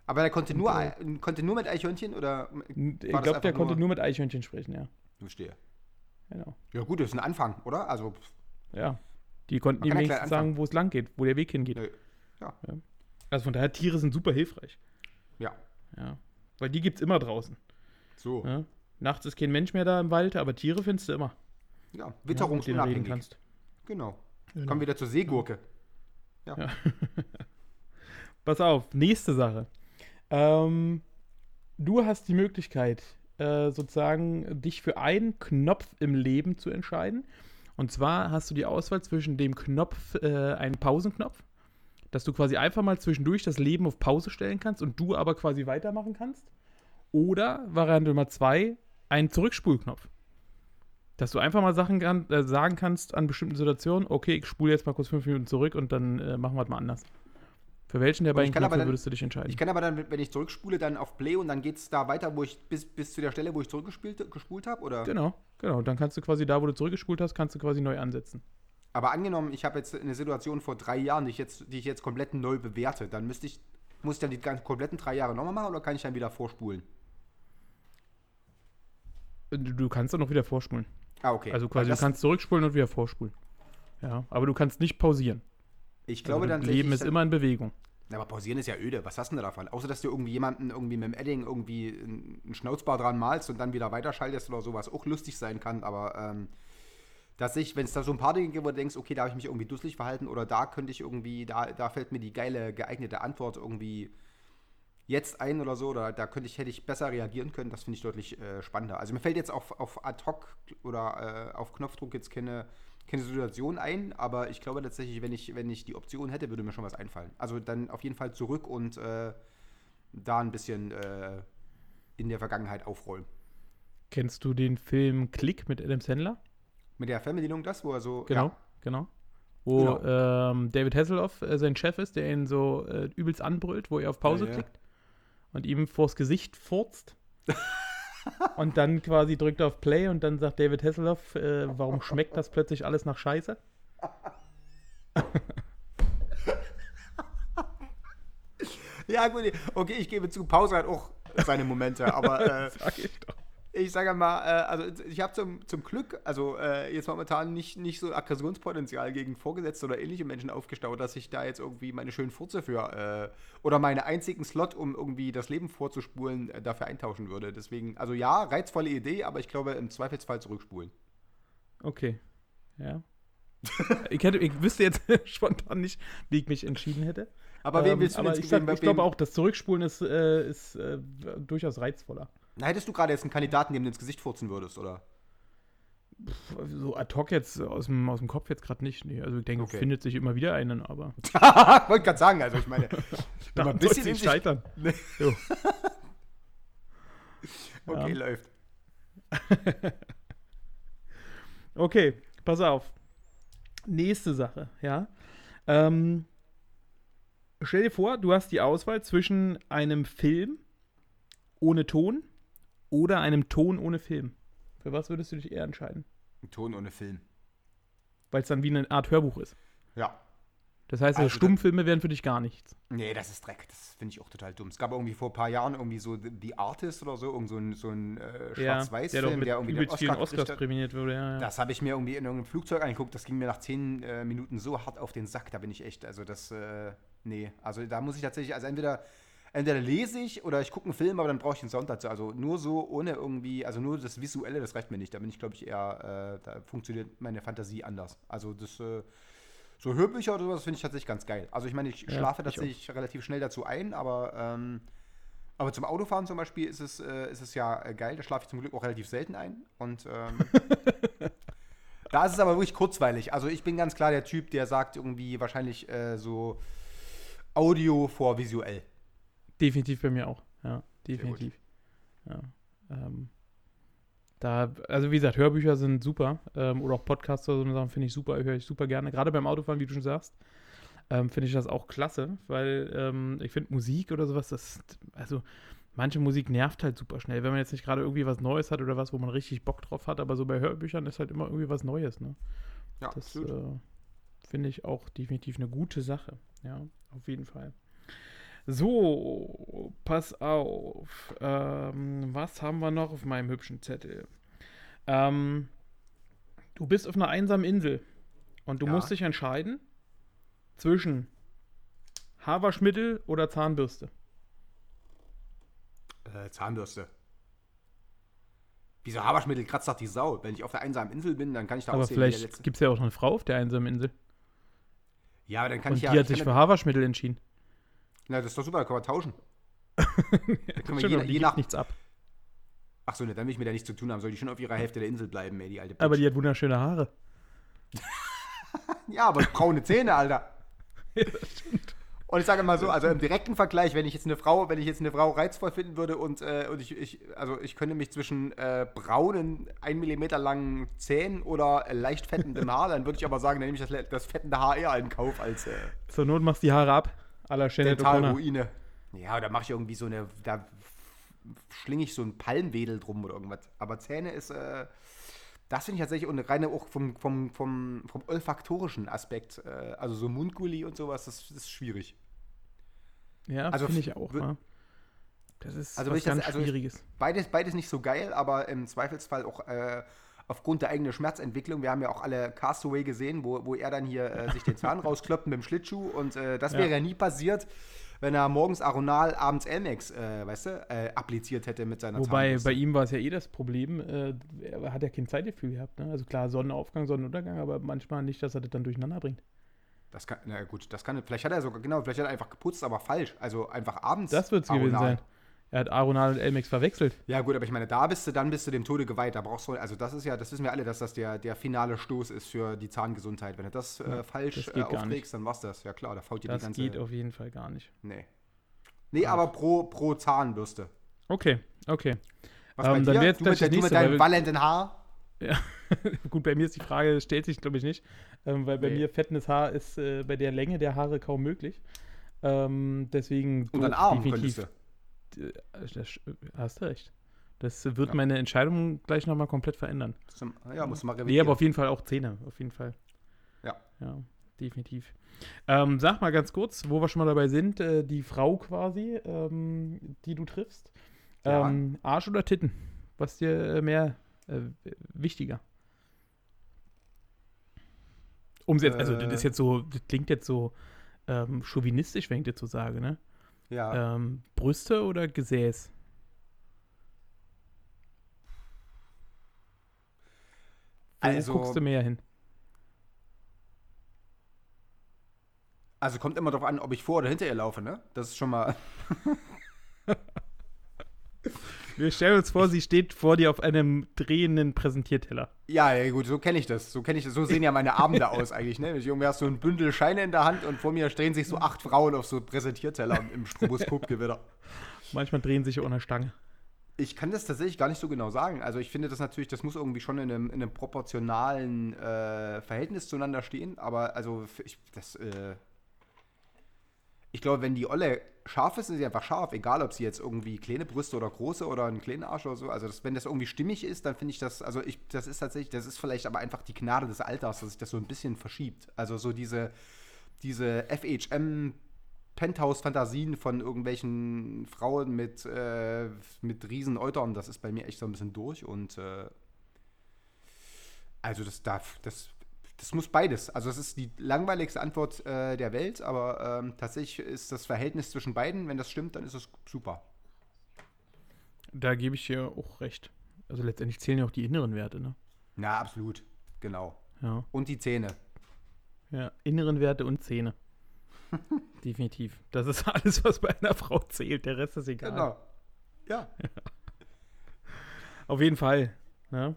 Aber er konnte nur, äh, konnte nur mit Eichhörnchen oder. Ich glaube, der einfach konnte nur mit Eichhörnchen sprechen, ja. Verstehe. Genau. Ja, gut, das ist ein Anfang, oder? Also, Ja. Die konnten ihm ja klein sagen, wo es lang geht, wo der Weg hingeht. nö. Ja. Also von daher, Tiere sind super hilfreich. Ja. Ja. Weil die gibt es immer draußen. So. Ja. Nachts ist kein Mensch mehr da im Wald, aber Tiere findest du immer. Ja, Ja, witterungsunabhängig. kannst. genau. Genau. Kommen wir wieder zur Seegurke. Pass auf, nächste Sache. Ähm, du hast die Möglichkeit, äh, sozusagen dich für einen Knopf im Leben zu entscheiden. Und zwar hast du die Auswahl zwischen dem Knopf, äh, einen Pausenknopf, dass du quasi einfach mal zwischendurch das Leben auf Pause stellen kannst und du aber quasi weitermachen kannst. Oder Variante Nummer zwei, einen Zurückspulknopf. Dass du einfach mal Sachen kann, äh, sagen kannst an bestimmten Situationen, okay, ich spule jetzt mal kurz fünf Minuten zurück und dann äh, machen wir es mal anders. Für welchen der beiden Knöpfe würdest du dich entscheiden? Ich kann aber dann, wenn ich zurückspule, dann auf Play und dann geht es da weiter, wo ich bis, bis zu der Stelle, wo ich zurückgespult gespult habe? Oder? Genau, genau. Dann kannst du quasi da, wo du zurückgespult hast, kannst du quasi neu ansetzen. Aber angenommen, ich habe jetzt eine Situation vor drei Jahren, die ich jetzt, die ich jetzt komplett neu bewerte, dann müsste ich, muss ich dann die ganzen kompletten drei Jahre nochmal machen oder kann ich dann wieder vorspulen? Du, kannst dann noch wieder vorspulen. Ah, okay. Also quasi, du kannst zurückspulen und wieder vorspulen. Ja, aber du kannst nicht pausieren. Ich glaube also dann Leben ist dann- immer in Bewegung. Na, aber pausieren ist ja öde. Was hast du denn da davon? Außer, dass du irgendwie jemanden irgendwie mit dem Edding irgendwie einen Schnauzbar dran malst und dann wieder weiterschaltest oder sowas. Auch lustig sein kann, aber ähm, dass ich, wenn es da so ein paar Dinge gibt, wo du denkst, okay, da habe ich mich irgendwie dusselig verhalten oder da könnte ich irgendwie, da, da fällt mir die geile, geeignete Antwort irgendwie jetzt ein oder so, oder da könnte ich, hätte ich besser reagieren können, das finde ich deutlich äh, spannender. Also mir fällt jetzt auf, auf ad hoc oder äh, auf Knopfdruck jetzt keine, keine Situation ein, aber ich glaube tatsächlich, wenn ich, wenn ich die Option hätte, würde mir schon was einfallen. Also dann auf jeden Fall zurück und äh, da ein bisschen äh, in der Vergangenheit aufräumen. Kennst du den Film Klick mit Adam Sandler? Mit der Fernbedienung das, wo er so. Genau, Ja, genau. Wo Genau. Ähm, David Hasselhoff äh, sein Chef ist, der ihn so äh, übelst anbrüllt, wo er auf Pause Ja, ja. klickt und ihm vors Gesicht furzt. und dann quasi drückt er auf Play und dann sagt David Hasselhoff, äh, warum schmeckt das plötzlich alles nach Scheiße? ja, gut. Okay, ich gebe zu, Pause hat auch seine Momente, aber äh, Sag ich doch. Ich sage mal, äh, also ich habe zum, zum Glück, also äh, jetzt momentan nicht, nicht so Aggressionspotenzial gegen Vorgesetzte oder ähnliche Menschen aufgestaut, dass ich da jetzt irgendwie meine schönen Furze für äh, oder meine einzigen Slot, um irgendwie das Leben vorzuspulen, äh, dafür eintauschen würde. Deswegen, also ja, reizvolle Idee, aber ich glaube im Zweifelsfall zurückspulen. Okay. Ja. ich, hätte, ich wüsste jetzt spontan nicht, wie ich mich entschieden hätte. Aber wen Ähm, willst du aber jetzt ich, sag, wem- ich glaube wem- auch, das Zurückspulen ist, äh, ist äh, durchaus reizvoller. Na, hättest du gerade jetzt einen Kandidaten, dem du ins Gesicht furzen würdest, oder? So ad hoc jetzt aus dem, aus dem Kopf jetzt gerade nicht. Nee. Also ich denke, Okay. findet sich immer wieder einen, aber Wollte gerade sagen, also ich meine, wenn man ein bisschen sich, scheitern. Okay, läuft. Okay, pass auf. Nächste Sache, ja. Ähm, stell dir vor, du hast die Auswahl zwischen einem Film ohne Ton oder einem Ton ohne Film. Für was würdest du dich eher entscheiden? Ein Ton ohne Film. Weil es dann wie eine Art Hörbuch ist. Ja. Das heißt, Also Stummfilme wären für dich gar nichts. Nee, das ist Dreck. Das finde ich auch total dumm. Es gab irgendwie vor ein paar Jahren irgendwie so The Artist oder so, irgend so ein, so ein äh, der Schwarz-Weiß-Film, mit der irgendwie den übelst vielen Oscar Oscars prämiert wurde. Ja, ja. Das habe ich mir irgendwie in irgendeinem Flugzeug angeguckt. Das ging mir nach zehn äh, Minuten so hart auf den Sack. Da bin ich echt, also das, äh, nee. Also da muss ich tatsächlich, also entweder, entweder lese ich oder ich gucke einen Film, aber dann brauche ich den Sound dazu. Also nur so, ohne irgendwie, also nur das Visuelle, das reicht mir nicht. Da bin ich, glaube ich, eher, äh, da funktioniert meine Fantasie anders. Also das, äh, so Hörbücher oder sowas finde ich tatsächlich ganz geil. Also ich meine, ich Ja, schlafe tatsächlich relativ schnell dazu ein, aber ähm, aber zum Autofahren zum Beispiel ist es, äh, ist es ja äh, geil. Da schlafe ich zum Glück auch relativ selten ein. Und ähm, da ist es aber wirklich kurzweilig. Also ich bin ganz klar der Typ, der sagt irgendwie wahrscheinlich äh, so Audio vor visuell. Definitiv bei mir auch. Ja, definitiv. Ja. Ähm, da, also wie gesagt, Hörbücher sind super. Ähm, oder auch Podcasts oder so eine Sachen finde ich super, höre ich super gerne. Gerade beim Autofahren, wie du schon sagst, ähm, finde ich das auch klasse, weil ähm, ich finde Musik oder sowas, das, also manche Musik nervt halt super schnell, wenn man jetzt nicht gerade irgendwie was Neues hat oder was, wo man richtig Bock drauf hat, aber so bei Hörbüchern ist halt immer irgendwie was Neues, ne? Ja, Das äh, finde ich auch definitiv eine gute Sache. Ja, auf jeden Fall. So, pass auf. Ähm, was haben wir noch auf meinem hübschen Zettel? Ähm, du bist auf einer einsamen Insel und du Ja. musst dich entscheiden zwischen Haarwaschmittel oder Zahnbürste. Äh, Zahnbürste. Wieso Haarwaschmittel kratzt doch die Sau? Wenn ich auf der einsamen Insel bin, dann kann ich da Aber aussehen vielleicht gibt es ja auch eine Frau auf der einsamen Insel. Ja, aber dann kann Und ich ja. die hat ich sich für Haarwaschmittel entschieden. Na, das ist doch super, da können wir tauschen. können wir Stimmt, je- aber nach- nichts ab. Ach so, ne, dann will ich mir da nichts zu tun haben. Soll die schon auf ihrer Hälfte der Insel bleiben, ey, die alte Aber Bitch. die hat wunderschöne Haare. Ja, aber braune Zähne, Alter. Und ich sage mal so, also im direkten Vergleich, wenn ich jetzt eine Frau, wenn ich jetzt eine Frau reizvoll finden würde und, äh, und ich, ich, also ich könnte mich zwischen äh, braunen, 1 Millimeter langen Zähnen oder äh, leicht fettendem Haar, dann würde ich aber sagen, dann nehme ich das, das fettende Haar eher in Kauf als äh, Zur Not machst du die Haare ab. O'Connor. Dentalruine. Ja, da mache ich irgendwie so eine, da schlinge ich so einen Palmwedel drum oder irgendwas. Aber Zähne ist, äh, das finde ich tatsächlich und reine auch vom, vom, vom, vom olfaktorischen Aspekt, äh, also so Mundgulli und sowas, das, das ist schwierig. Ja, Also finde ich auch. Ja. Das ist Also was ich das- ganz also Schwieriges. Beides, beides nicht so geil, aber im Zweifelsfall auch äh, aufgrund der eigenen Schmerzentwicklung. Wir haben ja auch alle Castaway gesehen, wo, wo er dann hier äh, sich den Zahn rauskloppt mit dem Schlittschuh und äh, das wäre ja nie passiert, wenn er morgens Aronal, abends Elmex, äh, weißt du, äh, appliziert hätte mit seiner Wobei Zahnbürste. bei ihm war es ja eh das Problem, äh, er hat ja kein Zeitgefühl gehabt. Ne? Also klar, Sonnenaufgang, Sonnenuntergang, aber manchmal nicht, dass er das dann durcheinander bringt. Das kann, na gut, das kann, vielleicht hat er sogar, genau, vielleicht hat er einfach geputzt, aber falsch. Also einfach abends. Das wird es gewesen sein. Er hat Aronal und Elmex verwechselt. Ja, gut, aber ich meine, da bist du, dann bist du dem Tode geweiht. Da brauchst du, also das ist ja, das wissen wir alle, dass das der, der finale Stoß ist für die Zahngesundheit. Wenn du das äh, falsch das äh, aufträgst, dann war's das. Ja klar, da fault dir die Das ganze. geht auf jeden Fall gar nicht. Nee. Nee, aber pro, pro Zahnbürste. Okay, okay. Was Ähm, bei dann dir? du mit, der- das du mit deinem wallenden Haar? Gut, bei mir ist die Frage, stellt sich, glaube ich, nicht. Ähm, weil bei Nee. mir fettendes Haar ist äh, bei der Länge der Haare kaum möglich. Ähm, deswegen. Und an doof, Arm definitiv. könntest du. Äh, Das, hast du recht. Das wird Ja. meine Entscheidung gleich nochmal komplett verändern. Ja, musst du mal Nee, revidieren. aber auf jeden Fall auch Zähne, auf jeden Fall. Ja. Ja, definitiv. Ähm, sag mal ganz kurz, wo wir schon mal dabei sind, äh, die Frau quasi, ähm, die du triffst. Ja. Ähm, Arsch oder Titten? Was dir äh, mehr äh, wichtiger? Um jetzt, also das Äh. ist jetzt so, das klingt jetzt so ähm, chauvinistisch, wenn ich das so sage, ne? Ja. Ähm, Brüste oder Gesäß? Wo Also- guckst du mehr hin? Also kommt immer darauf an, ob ich vor oder hinter ihr laufe, ne? Das ist schon mal. Wir stellen uns vor, sie steht vor dir auf einem drehenden Präsentierteller. Ja, ja gut, so kenne ich das. So kenne ich das. So sehen ja meine Abende aus eigentlich, ne? Ich irgendwie hast so ein Bündel Scheine in der Hand und vor mir drehen sich so acht Frauen auf so Präsentierteller im Stroboskopgewitter. Manchmal drehen sich auch eine Stange. Ich kann das tatsächlich gar nicht so genau sagen. Also ich finde das natürlich, das muss irgendwie schon in einem, in einem proportionalen äh, Verhältnis zueinander stehen. Aber also ich, das, äh, ich glaube, wenn die Olle scharf ist, sie einfach scharf. Egal, ob sie jetzt irgendwie kleine Brüste oder große oder einen kleinen Arsch oder so. Also das, wenn das irgendwie stimmig ist, dann finde ich das, also ich, das ist tatsächlich, das ist vielleicht aber einfach die Gnade des Alters, dass sich das so ein bisschen verschiebt. Also so diese, diese FHM Penthouse-Fantasien von irgendwelchen Frauen mit, äh, mit riesen Eutern, das ist bei mir echt so ein bisschen durch und äh, also das darf, das, das muss beides. Also es ist die langweiligste Antwort äh, der Welt, aber ähm, tatsächlich ist das Verhältnis zwischen beiden, wenn das stimmt, dann ist es super. Da gebe ich dir auch recht. Also letztendlich zählen ja auch die inneren Werte, ne? Na, absolut. Genau. Ja. Und die Zähne. Ja, inneren Werte und Zähne. Definitiv. Das ist alles, was bei einer Frau zählt. Der Rest ist egal. Genau. Ja. Auf jeden Fall. Ja.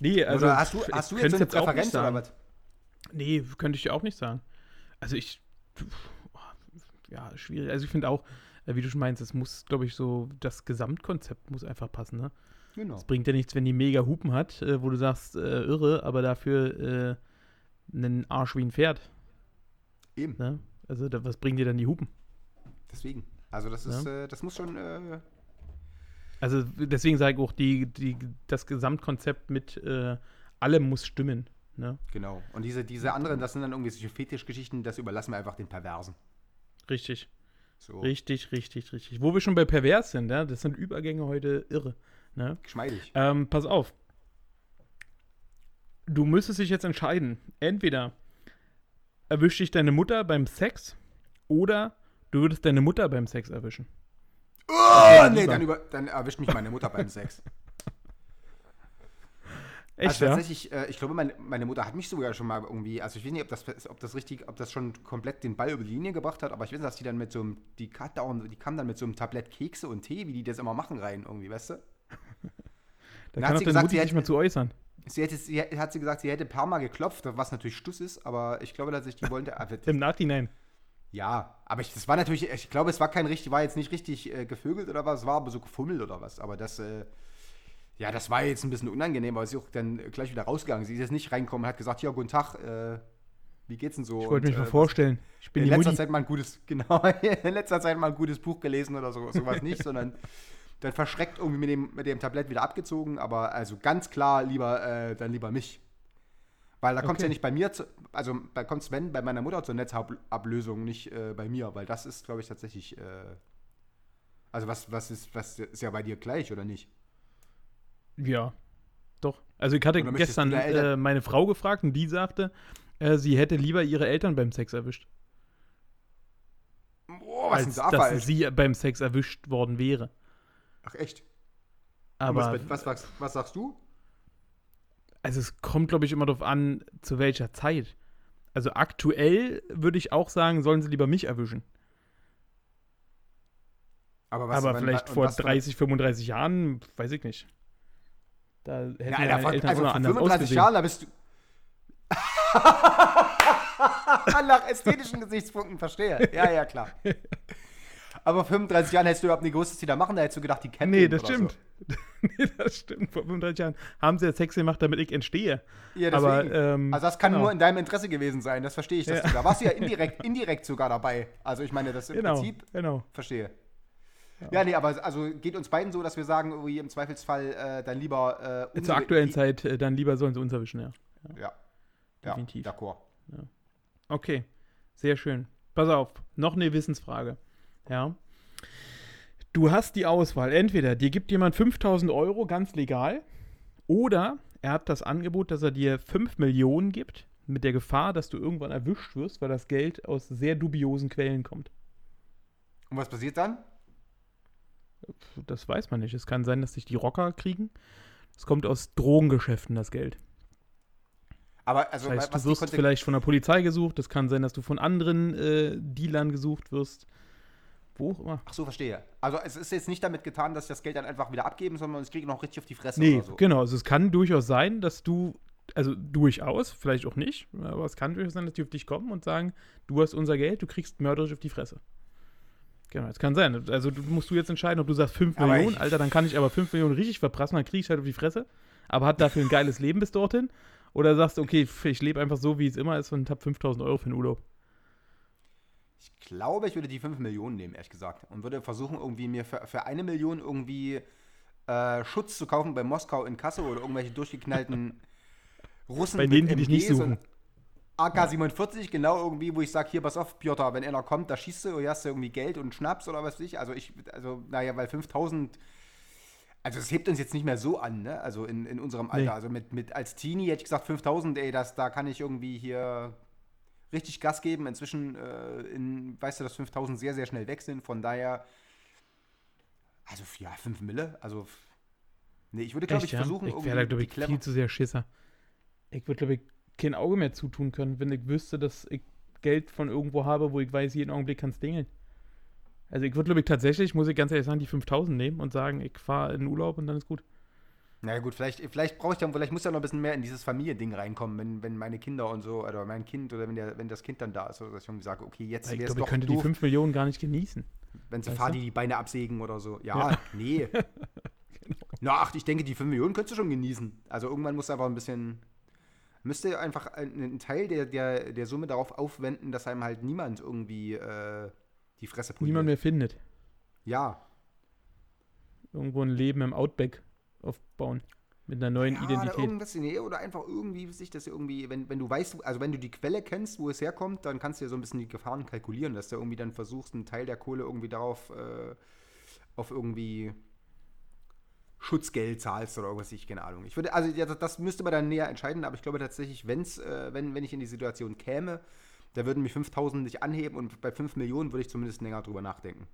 Nee, also. Oder hast du, hast du jetzt so eine Präferenz oder was? Nee, könnte ich dir auch nicht sagen. Also ich. Ja, schwierig. Also ich finde auch, äh, wie du schon meinst, es muss, glaube ich, so, das Gesamtkonzept muss einfach passen, ne? Genau. Es bringt ja nichts, wenn die mega Hupen hat, äh, wo du sagst, äh, irre, aber dafür äh, einen Arsch wie ein Pferd. Eben. Ne? Also da, was bringen dir dann die Hupen? Deswegen. Also das ist, äh, das muss schon, äh, Also deswegen sage ich auch, die, die, das Gesamtkonzept mit äh, allem muss stimmen. Ne? genau. Und diese, diese anderen, das sind dann irgendwie solche Fetischgeschichten, das überlassen wir einfach den Perversen. Richtig, So. richtig, richtig, richtig. Wo wir schon bei pervers sind, ja? das sind Übergänge heute irre. Ne? Geschmeidig. Ähm, pass auf. Du müsstest dich jetzt entscheiden. Entweder erwischt dich deine Mutter beim Sex oder du würdest deine Mutter beim Sex erwischen. Oh, nee, dann, über, dann erwischt mich meine Mutter beim Sex. Echt, also ja? tatsächlich, äh, ich glaube, meine, meine Mutter hat mich sogar schon mal irgendwie, also ich weiß nicht, ob das, ob das richtig, ob das schon komplett den Ball über die Linie gebracht hat, aber ich weiß, dass die dann mit so einem, die, dauernd- die kam dann mit so einem Tablett Kekse und Tee, wie die das immer machen, rein irgendwie, weißt du? Da dann kann hat sie gesagt, Mutti sie sich mal zu äußern. Sie, hätte, sie hat sie gesagt, sie hätte ein paar Mal geklopft, was natürlich Stuss ist, aber ich glaube, dass ich die wollte. Im Nachhinein. Ja, aber ich, das war natürlich, ich glaube, es war kein richtig, war jetzt nicht richtig äh, gevögelt oder was, es war aber so gefummelt oder was. Aber das, äh, ja, das war jetzt ein bisschen unangenehm, weil sie auch dann gleich wieder rausgegangen. Sie ist jetzt nicht reingekommen und hat gesagt, ja, guten Tag, äh, wie geht's denn so? Ich wollte mich Und, mal äh, vorstellen. Ich bin in die letzter Mutti. Zeit mal ein gutes, genau, in letzter Zeit mal ein gutes Buch gelesen oder so, sowas nicht, sondern dann verschreckt irgendwie mit dem, mit dem Tablett wieder abgezogen, aber also ganz klar lieber, äh, dann lieber mich. Weil da kommt es ja Okay. nicht bei mir, zu, also da kommt es, wenn, bei meiner Mutter zur Netzablösung, nicht äh, bei mir, weil das ist, glaube ich, tatsächlich, äh, also was, was ist, was ist ja bei dir gleich, oder nicht? Ja, doch. Also ich hatte gestern äh, meine Frau gefragt und die sagte, äh, sie hätte lieber ihre Eltern beim Sex erwischt, Boah, was als ist denn da dass sie beim Sex erwischt worden wäre. Ach echt? Aber was, was, was sagst du? Also es kommt, glaube ich, immer darauf an, zu welcher Zeit. Also aktuell würde ich auch sagen, sollen sie lieber mich erwischen. Aber, Aber wann- vielleicht und vor was für- 30, 35 Jahren, weiß ich nicht. Da hätten Ja, meine Alter, vor, Eltern also noch anders 35 ausgesehen. Jahren, da bist du. Nach ästhetischen Gesichtspunkten verstehe. Ja, ja, klar. Aber vor 35 Jahren hättest du überhaupt nicht gewusst, was die da machen. Da hättest du gedacht, die kennen Nee, das stimmt. nee, das stimmt. Vor 35 Jahren haben sie ja Sex gemacht, damit ich entstehe. So. Ja, Aber, deswegen. ähm, also das kann genau. nur in deinem Interesse gewesen sein. Das verstehe ich. Dass Ja. du, da warst du ja indirekt, indirekt sogar dabei. Also ich meine, das im Genau, Prinzip genau. verstehe. Ja. nee, aber also geht uns beiden so, dass wir sagen, irgendwie im Zweifelsfall äh, dann lieber äh, Zur aktuellen Zeit, äh, dann lieber sollen sie uns erwischen, ja. Ja. Ja, Definitiv. d'accord. Okay, sehr schön. Pass auf, noch eine Wissensfrage. Ja. Du hast die Auswahl. Entweder dir gibt jemand 5000 Euro ganz legal oder er hat das Angebot, dass er dir 5 Millionen gibt, mit der Gefahr, dass du irgendwann erwischt wirst, weil das Geld aus sehr dubiosen Quellen kommt. Und was passiert dann? Das weiß man nicht. Es kann sein, dass sich die Rocker kriegen. Es kommt aus Drogengeschäften, das Geld. Aber also Das heißt, du wirst vielleicht von der Polizei gesucht. Es kann sein, dass du von anderen äh, Dealern gesucht wirst. Wo auch immer. Ach so, verstehe. Also es ist jetzt nicht damit getan, dass ich das Geld dann einfach wieder abgeben, sondern ich kriege noch richtig auf die Fresse Nee, oder so. genau. Also es kann durchaus sein, dass du, also durchaus, vielleicht auch nicht, aber es kann durchaus sein, dass die auf dich kommen und sagen, du hast unser Geld, du kriegst mörderisch auf die Fresse. Genau, das kann sein. Also du musst du jetzt entscheiden, ob du sagst 5 Aber Millionen, ich- Alter, dann kann ich aber 5 Millionen richtig verprassen, dann krieg ich halt auf die Fresse, aber hat dafür ein geiles Leben bis dorthin. Oder sagst du, okay, ich lebe einfach so, wie es immer ist und hab 5000 Euro für den Urlaub. Ich glaube, ich würde die 5 Millionen nehmen, ehrlich gesagt. Und würde versuchen, irgendwie mir für, für eine Million irgendwie äh, Schutz zu kaufen bei Moskau in Kassel oder irgendwelche durchgeknallten Russen. Bei denen, die dich nicht suchen. AK-47, genau irgendwie, wo ich sage, hier, pass auf, Piotr, wenn einer kommt, da schießt du, hier hast du irgendwie Geld und Schnaps oder was weiß ich. Also ich, also, naja, weil 5000, also es hebt uns jetzt nicht mehr so an, ne? Also in, in unserem Alter. Nee. Also mit, mit als Teenie hätte ich gesagt, 5000, ey, das, da kann ich irgendwie hier richtig Gas geben. Inzwischen, äh, in, weißt du, dass 5000 sehr, sehr schnell weg sind. Von daher, also ja, 5 Mille. Also, nee, ich würde, glaube ich, ja? versuchen, ich irgendwie wäre da, glaube die ich, clever- viel zu sehr Schisser. Ich würde, glaube ich, kein Auge mehr zutun können, wenn ich wüsste, dass ich Geld von irgendwo habe, wo ich weiß, jeden Augenblick kann es dingeln. Also ich würde, glaube ich, tatsächlich, muss ich ganz ehrlich sagen, die 5000 nehmen und sagen, ich fahre in Urlaub und dann ist gut. Na ja, gut, vielleicht, vielleicht brauche ich dann, vielleicht muss ja noch ein bisschen mehr in dieses Familiending reinkommen, wenn, wenn meine Kinder und so, oder mein Kind, oder wenn, der, wenn das Kind dann da ist, oder dass ich irgendwie sage, okay, jetzt wäre es glaube, ich doch könnte die doof, 5 Millionen gar nicht genießen. wenn sie Fadi die Beine absägen oder so. Ja, nee. Genau. Na, ach, ich denke, die 5 Millionen könntest du schon genießen. Also irgendwann musst du einfach ein bisschen, müsste einfach einen einen Teil der, der, der Summe darauf aufwenden, dass einem halt niemand irgendwie äh, die Fresse poliert. Niemand mehr findet. Ja. Irgendwo ein Leben im Outback aufbauen. Mit einer neuen ja, Oder Identität. irgendwas, nee, oder einfach irgendwie sich das irgendwie, wenn, wenn du weißt, also wenn du die Quelle kennst, wo es herkommt, dann kannst du ja so ein bisschen die Gefahren kalkulieren, dass du irgendwie dann versuchst, einen Teil der Kohle irgendwie darauf, äh, auf irgendwie Schutzgeld zahlst oder irgendwas, ich keine Ahnung. Ich würde, also ja, das- das müsste man dann näher entscheiden, aber ich glaube tatsächlich, wenn's, äh, wenn, wenn ich in die Situation käme, da würden mich 5000 nicht anheben und bei 5 Millionen würde ich zumindest länger drüber nachdenken.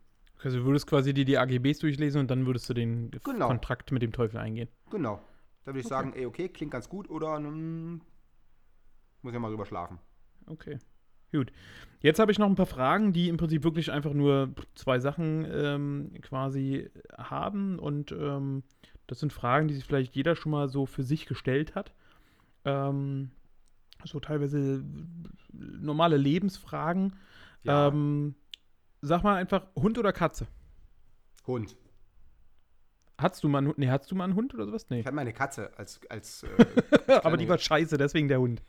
Also du würdest quasi dir die AGBs durchlesen und dann würdest du den Genau. Kontrakt mit dem Teufel eingehen. Genau. Da würde ich sagen, ey, okay, klingt ganz gut oder mm, muss ja mal drüber schlafen. Okay. Gut. Jetzt habe ich noch ein paar Fragen, die im Prinzip wirklich einfach nur zwei Sachen ähm, quasi haben. Und ähm, das sind Fragen, die sich vielleicht jeder schon mal so für sich gestellt hat. Ähm, so teilweise normale Lebensfragen. Ja. Ähm, sag mal einfach Hund oder Katze? Hund. Hattest du mal einen Hund? Nee, hattest du mal einen Hund oder sowas? Nee. Ich hatte meine Katze als, als äh, Aber die war scheiße, deswegen der Hund.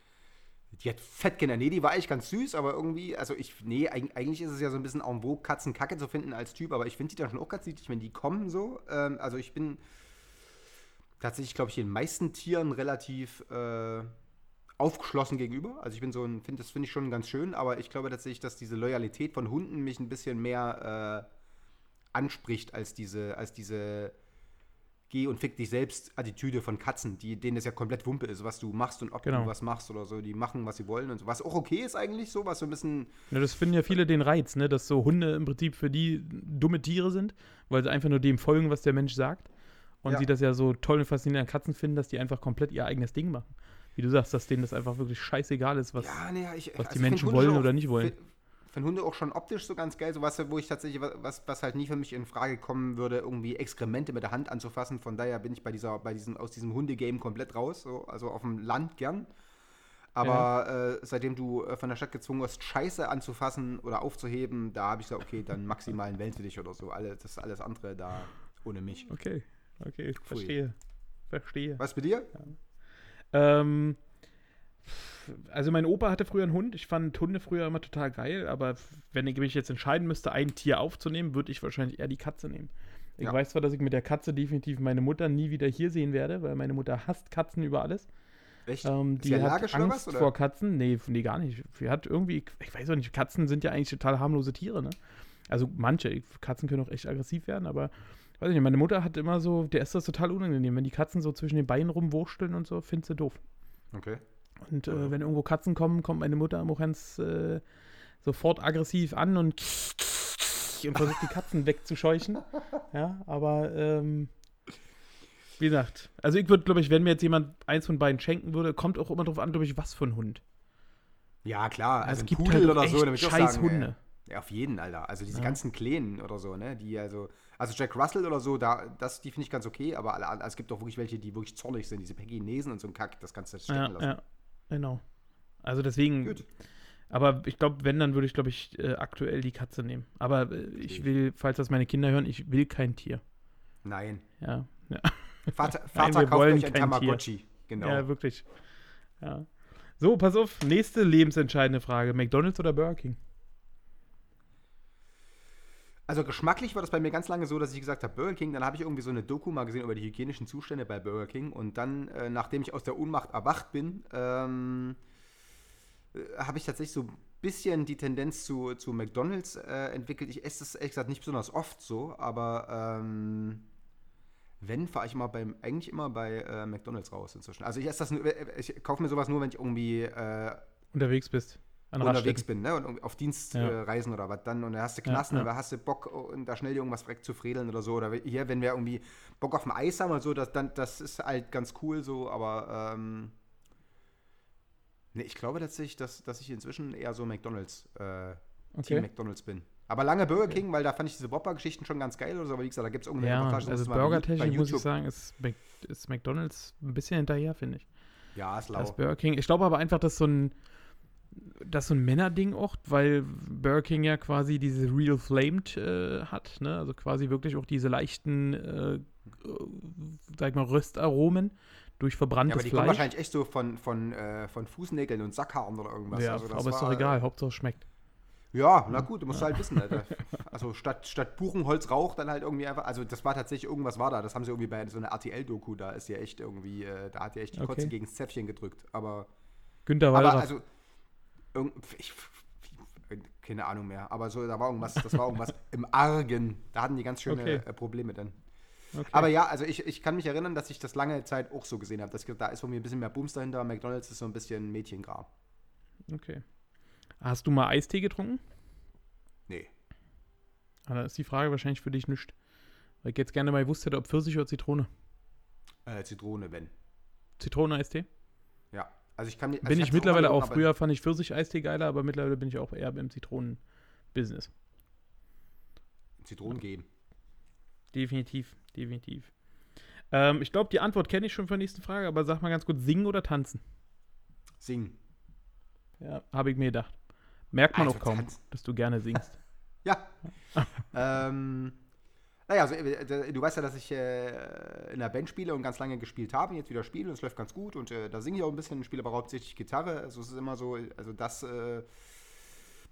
die hat fett Kinder. Nee, die war eigentlich ganz süß, aber irgendwie, also ich, nee, eig- eigentlich ist es ja so ein bisschen en vogue, Katzen Kacke zu finden als Typ, aber ich finde die dann schon auch ganz niedlich, wenn die kommen so. Ähm, also ich bin tatsächlich, glaube ich, den meisten Tieren relativ äh, aufgeschlossen gegenüber. Also ich bin so ein, find, das finde ich schon ganz schön, aber ich glaube tatsächlich, dass diese Loyalität von Hunden mich ein bisschen mehr äh, anspricht als diese, als diese Geh und fick dich selbst Attitüde von Katzen, die, denen das ja komplett Wumpe ist, was du machst und ob Genau. du was machst oder so. Die machen, was sie wollen und so. Was auch okay ist eigentlich so, was so ein bisschen. Ja, das finden ja viele den Reiz, ne? dass so Hunde im Prinzip für die dumme Tiere sind, weil sie einfach nur dem folgen, was der Mensch sagt. Und Ja. sie das ja so toll und faszinierend an Katzen finden, dass die einfach komplett ihr eigenes Ding machen. Wie du sagst, dass denen das einfach wirklich scheißegal ist, was. ja, nee, ich, was die ich find Menschen wollen schon oder nicht wollen. fi- Finde Hunde auch schon optisch so ganz geil, so was, wo ich tatsächlich, was, was halt nie für mich in Frage kommen würde, irgendwie Exkremente mit der Hand anzufassen. Von daher bin ich bei dieser, bei diesem, aus diesem Hundegame komplett raus. So. Also auf dem Land gern. Aber äh, seitdem du äh, von der Stadt gezwungen wirst, Scheiße anzufassen oder aufzuheben, da habe ich gesagt, okay, dann maximal ein Welt für dich oder so. Alle, das ist alles andere da ohne mich. Okay, okay, verstehe. Verstehe. Was bei dir? Ähm, also mein Opa hatte früher einen Hund. Ich fand Hunde früher immer total geil, aber wenn ich mich jetzt entscheiden müsste, ein Tier aufzunehmen, würde ich wahrscheinlich eher die Katze nehmen. Ich Ja. weiß zwar, dass ich mit der Katze definitiv meine Mutter nie wieder hier sehen werde, weil meine Mutter hasst Katzen über alles. Echt? Ähm, die hat Angst was, oder? vor Katzen. Nee, nee, gar nicht. Sie hat irgendwie, ich weiß auch nicht, Katzen sind ja eigentlich total harmlose Tiere, ne? Also manche, Katzen können auch echt aggressiv werden, aber weiß ich nicht, meine Mutter hat immer so, der ist das total unangenehm, wenn die Katzen so zwischen den Beinen rumwursteln und so, findet sie doof. Okay. Und äh, wenn irgendwo Katzen kommen, kommt meine Mutter immer ganz äh, sofort aggressiv an und, und versucht die Katzen wegzuscheuchen. Ja, aber ähm, wie gesagt, also ich würde, glaube ich, wenn mir jetzt jemand eins von beiden schenken würde, kommt auch immer drauf an, glaube ich, was für ein Hund. Ja, klar. Also es ein gibt Pudel halt oder so, dann würd ich auch scheiß sagen, Hunde. Ja, auf jeden, Alter. Also diese Ja. ganzen Kleinen oder so, ne? Die also, also Jack Russell oder so, da, das, die finde ich ganz okay, aber alle, es gibt auch wirklich welche, die wirklich zornig sind, diese Pekinesen und so ein Kack, das kannst du stecken Ja, lassen. ja, genau. Also deswegen, Gut. Aber ich glaube, wenn, dann würde ich, glaube ich, äh, aktuell die Katze nehmen. Aber äh, ich will, falls das meine Kinder hören, ich will kein Tier. Nein. Ja, ja. Vater, Nein, Vater wir kauft euch ein kein Tamagotchi. Genau. ja wirklich. Ja. So, pass auf, nächste lebensentscheidende Frage. McDonalds oder Burger King? Also geschmacklich war das bei mir ganz lange so, dass ich gesagt habe, Burger King, dann habe ich irgendwie so eine Doku mal gesehen über die hygienischen Zustände bei Burger King und dann, äh, nachdem ich aus der Ohnmacht erwacht bin, ähm, äh, habe ich tatsächlich so ein bisschen die Tendenz zu, zu McDonalds äh, entwickelt. Ich esse das ehrlich gesagt nicht besonders oft so, aber ähm, wenn, fahre ich immer beim, eigentlich immer bei äh, McDonalds raus inzwischen. Also ich esse das nur, äh, ich kaufe mir sowas nur, wenn ich irgendwie äh, Unterwegs bist. An unterwegs bin, ne? Und auf Dienstreisen Ja. äh, Reisen oder was dann und dann hast du Ja, Knasten ja. oder hast du Bock, und da schnell irgendwas weg zu fredeln oder so. Oder hier, wenn wir irgendwie Bock auf ein Eis haben oder so, das, dann, das ist halt ganz cool so, aber ähm, ne, ich glaube tatsächlich, dass, dass ich inzwischen eher so McDonalds, äh, Team Okay. McDonalds bin. Aber lange Burger King, weil da fand ich diese Whopper-Geschichten schon ganz geil oder so, aber wie gesagt, da gibt es irgendeine Ja, Reportage, das also burgertechnisch muss ich sagen, ist, ist McDonalds ein bisschen hinterher, finde ich. Ja, ist lau. Als Burger King. Ich glaube aber einfach, dass so ein das so ein Männerding auch, weil Burger King ja quasi diese Real Flamed äh, hat, ne? Also quasi wirklich auch diese leichten, äh, sag ich mal, Röstaromen durch ja, verbranntes aber die Fleisch. wahrscheinlich echt so von, von, äh, von Fußnägeln und Sackhaaren oder irgendwas. ja, also aber ist doch egal, Hauptsache es schmeckt. Ja, na gut, du musst halt wissen. Alter. Also statt, statt Buchenholz Rauch dann halt irgendwie einfach, also das war tatsächlich, irgendwas war da, das haben sie irgendwie bei so einer RTL-Doku, da ist ja echt irgendwie, äh, da hat ja echt die Okay. Kotze gegen das Zäpfchen gedrückt. Aber, Günter aber Wallraff. also, irgend, ich, keine Ahnung mehr, aber so, da war irgendwas, das war irgendwas im Argen. Da hatten die ganz schöne Okay. äh, Probleme dann. okay. Aber ja, also ich, ich kann mich erinnern, dass ich das lange Zeit auch so gesehen habe. dass ich- Da ist von mir ein bisschen mehr Bums dahinter. McDonalds ist so ein bisschen Mädchengram. okay. Hast du mal Eistee getrunken? Nee. Ah, dann ist die Frage wahrscheinlich für dich nicht. Weil ich jetzt gerne mal gewusst hätte, ob Pfirsich oder Zitrone. Äh, Zitrone, wenn. Zitroneneistee? Also ich kann mir- also bin ich hab's mittlerweile auch. Früher fand ich Pfirsich-Eistee geiler, aber mittlerweile bin ich auch eher im Zitronen-Business. Zitronen geben. Definitiv, definitiv. Ähm, ich glaube, die Antwort kenne ich schon für die nächste Frage, aber sag mal ganz kurz, singen oder tanzen? Singen. Ja, habe ich mir gedacht. Merkt man Also auch kaum, tanzen. dass du gerne singst. Ja. ähm, naja, also, äh, du weißt ja, dass ich äh, in der Band spiele und ganz lange gespielt habe und jetzt wieder spiele und es läuft ganz gut und äh, da singe ich auch ein bisschen, spiele aber hauptsächlich Gitarre. Also es ist immer so, also das, äh,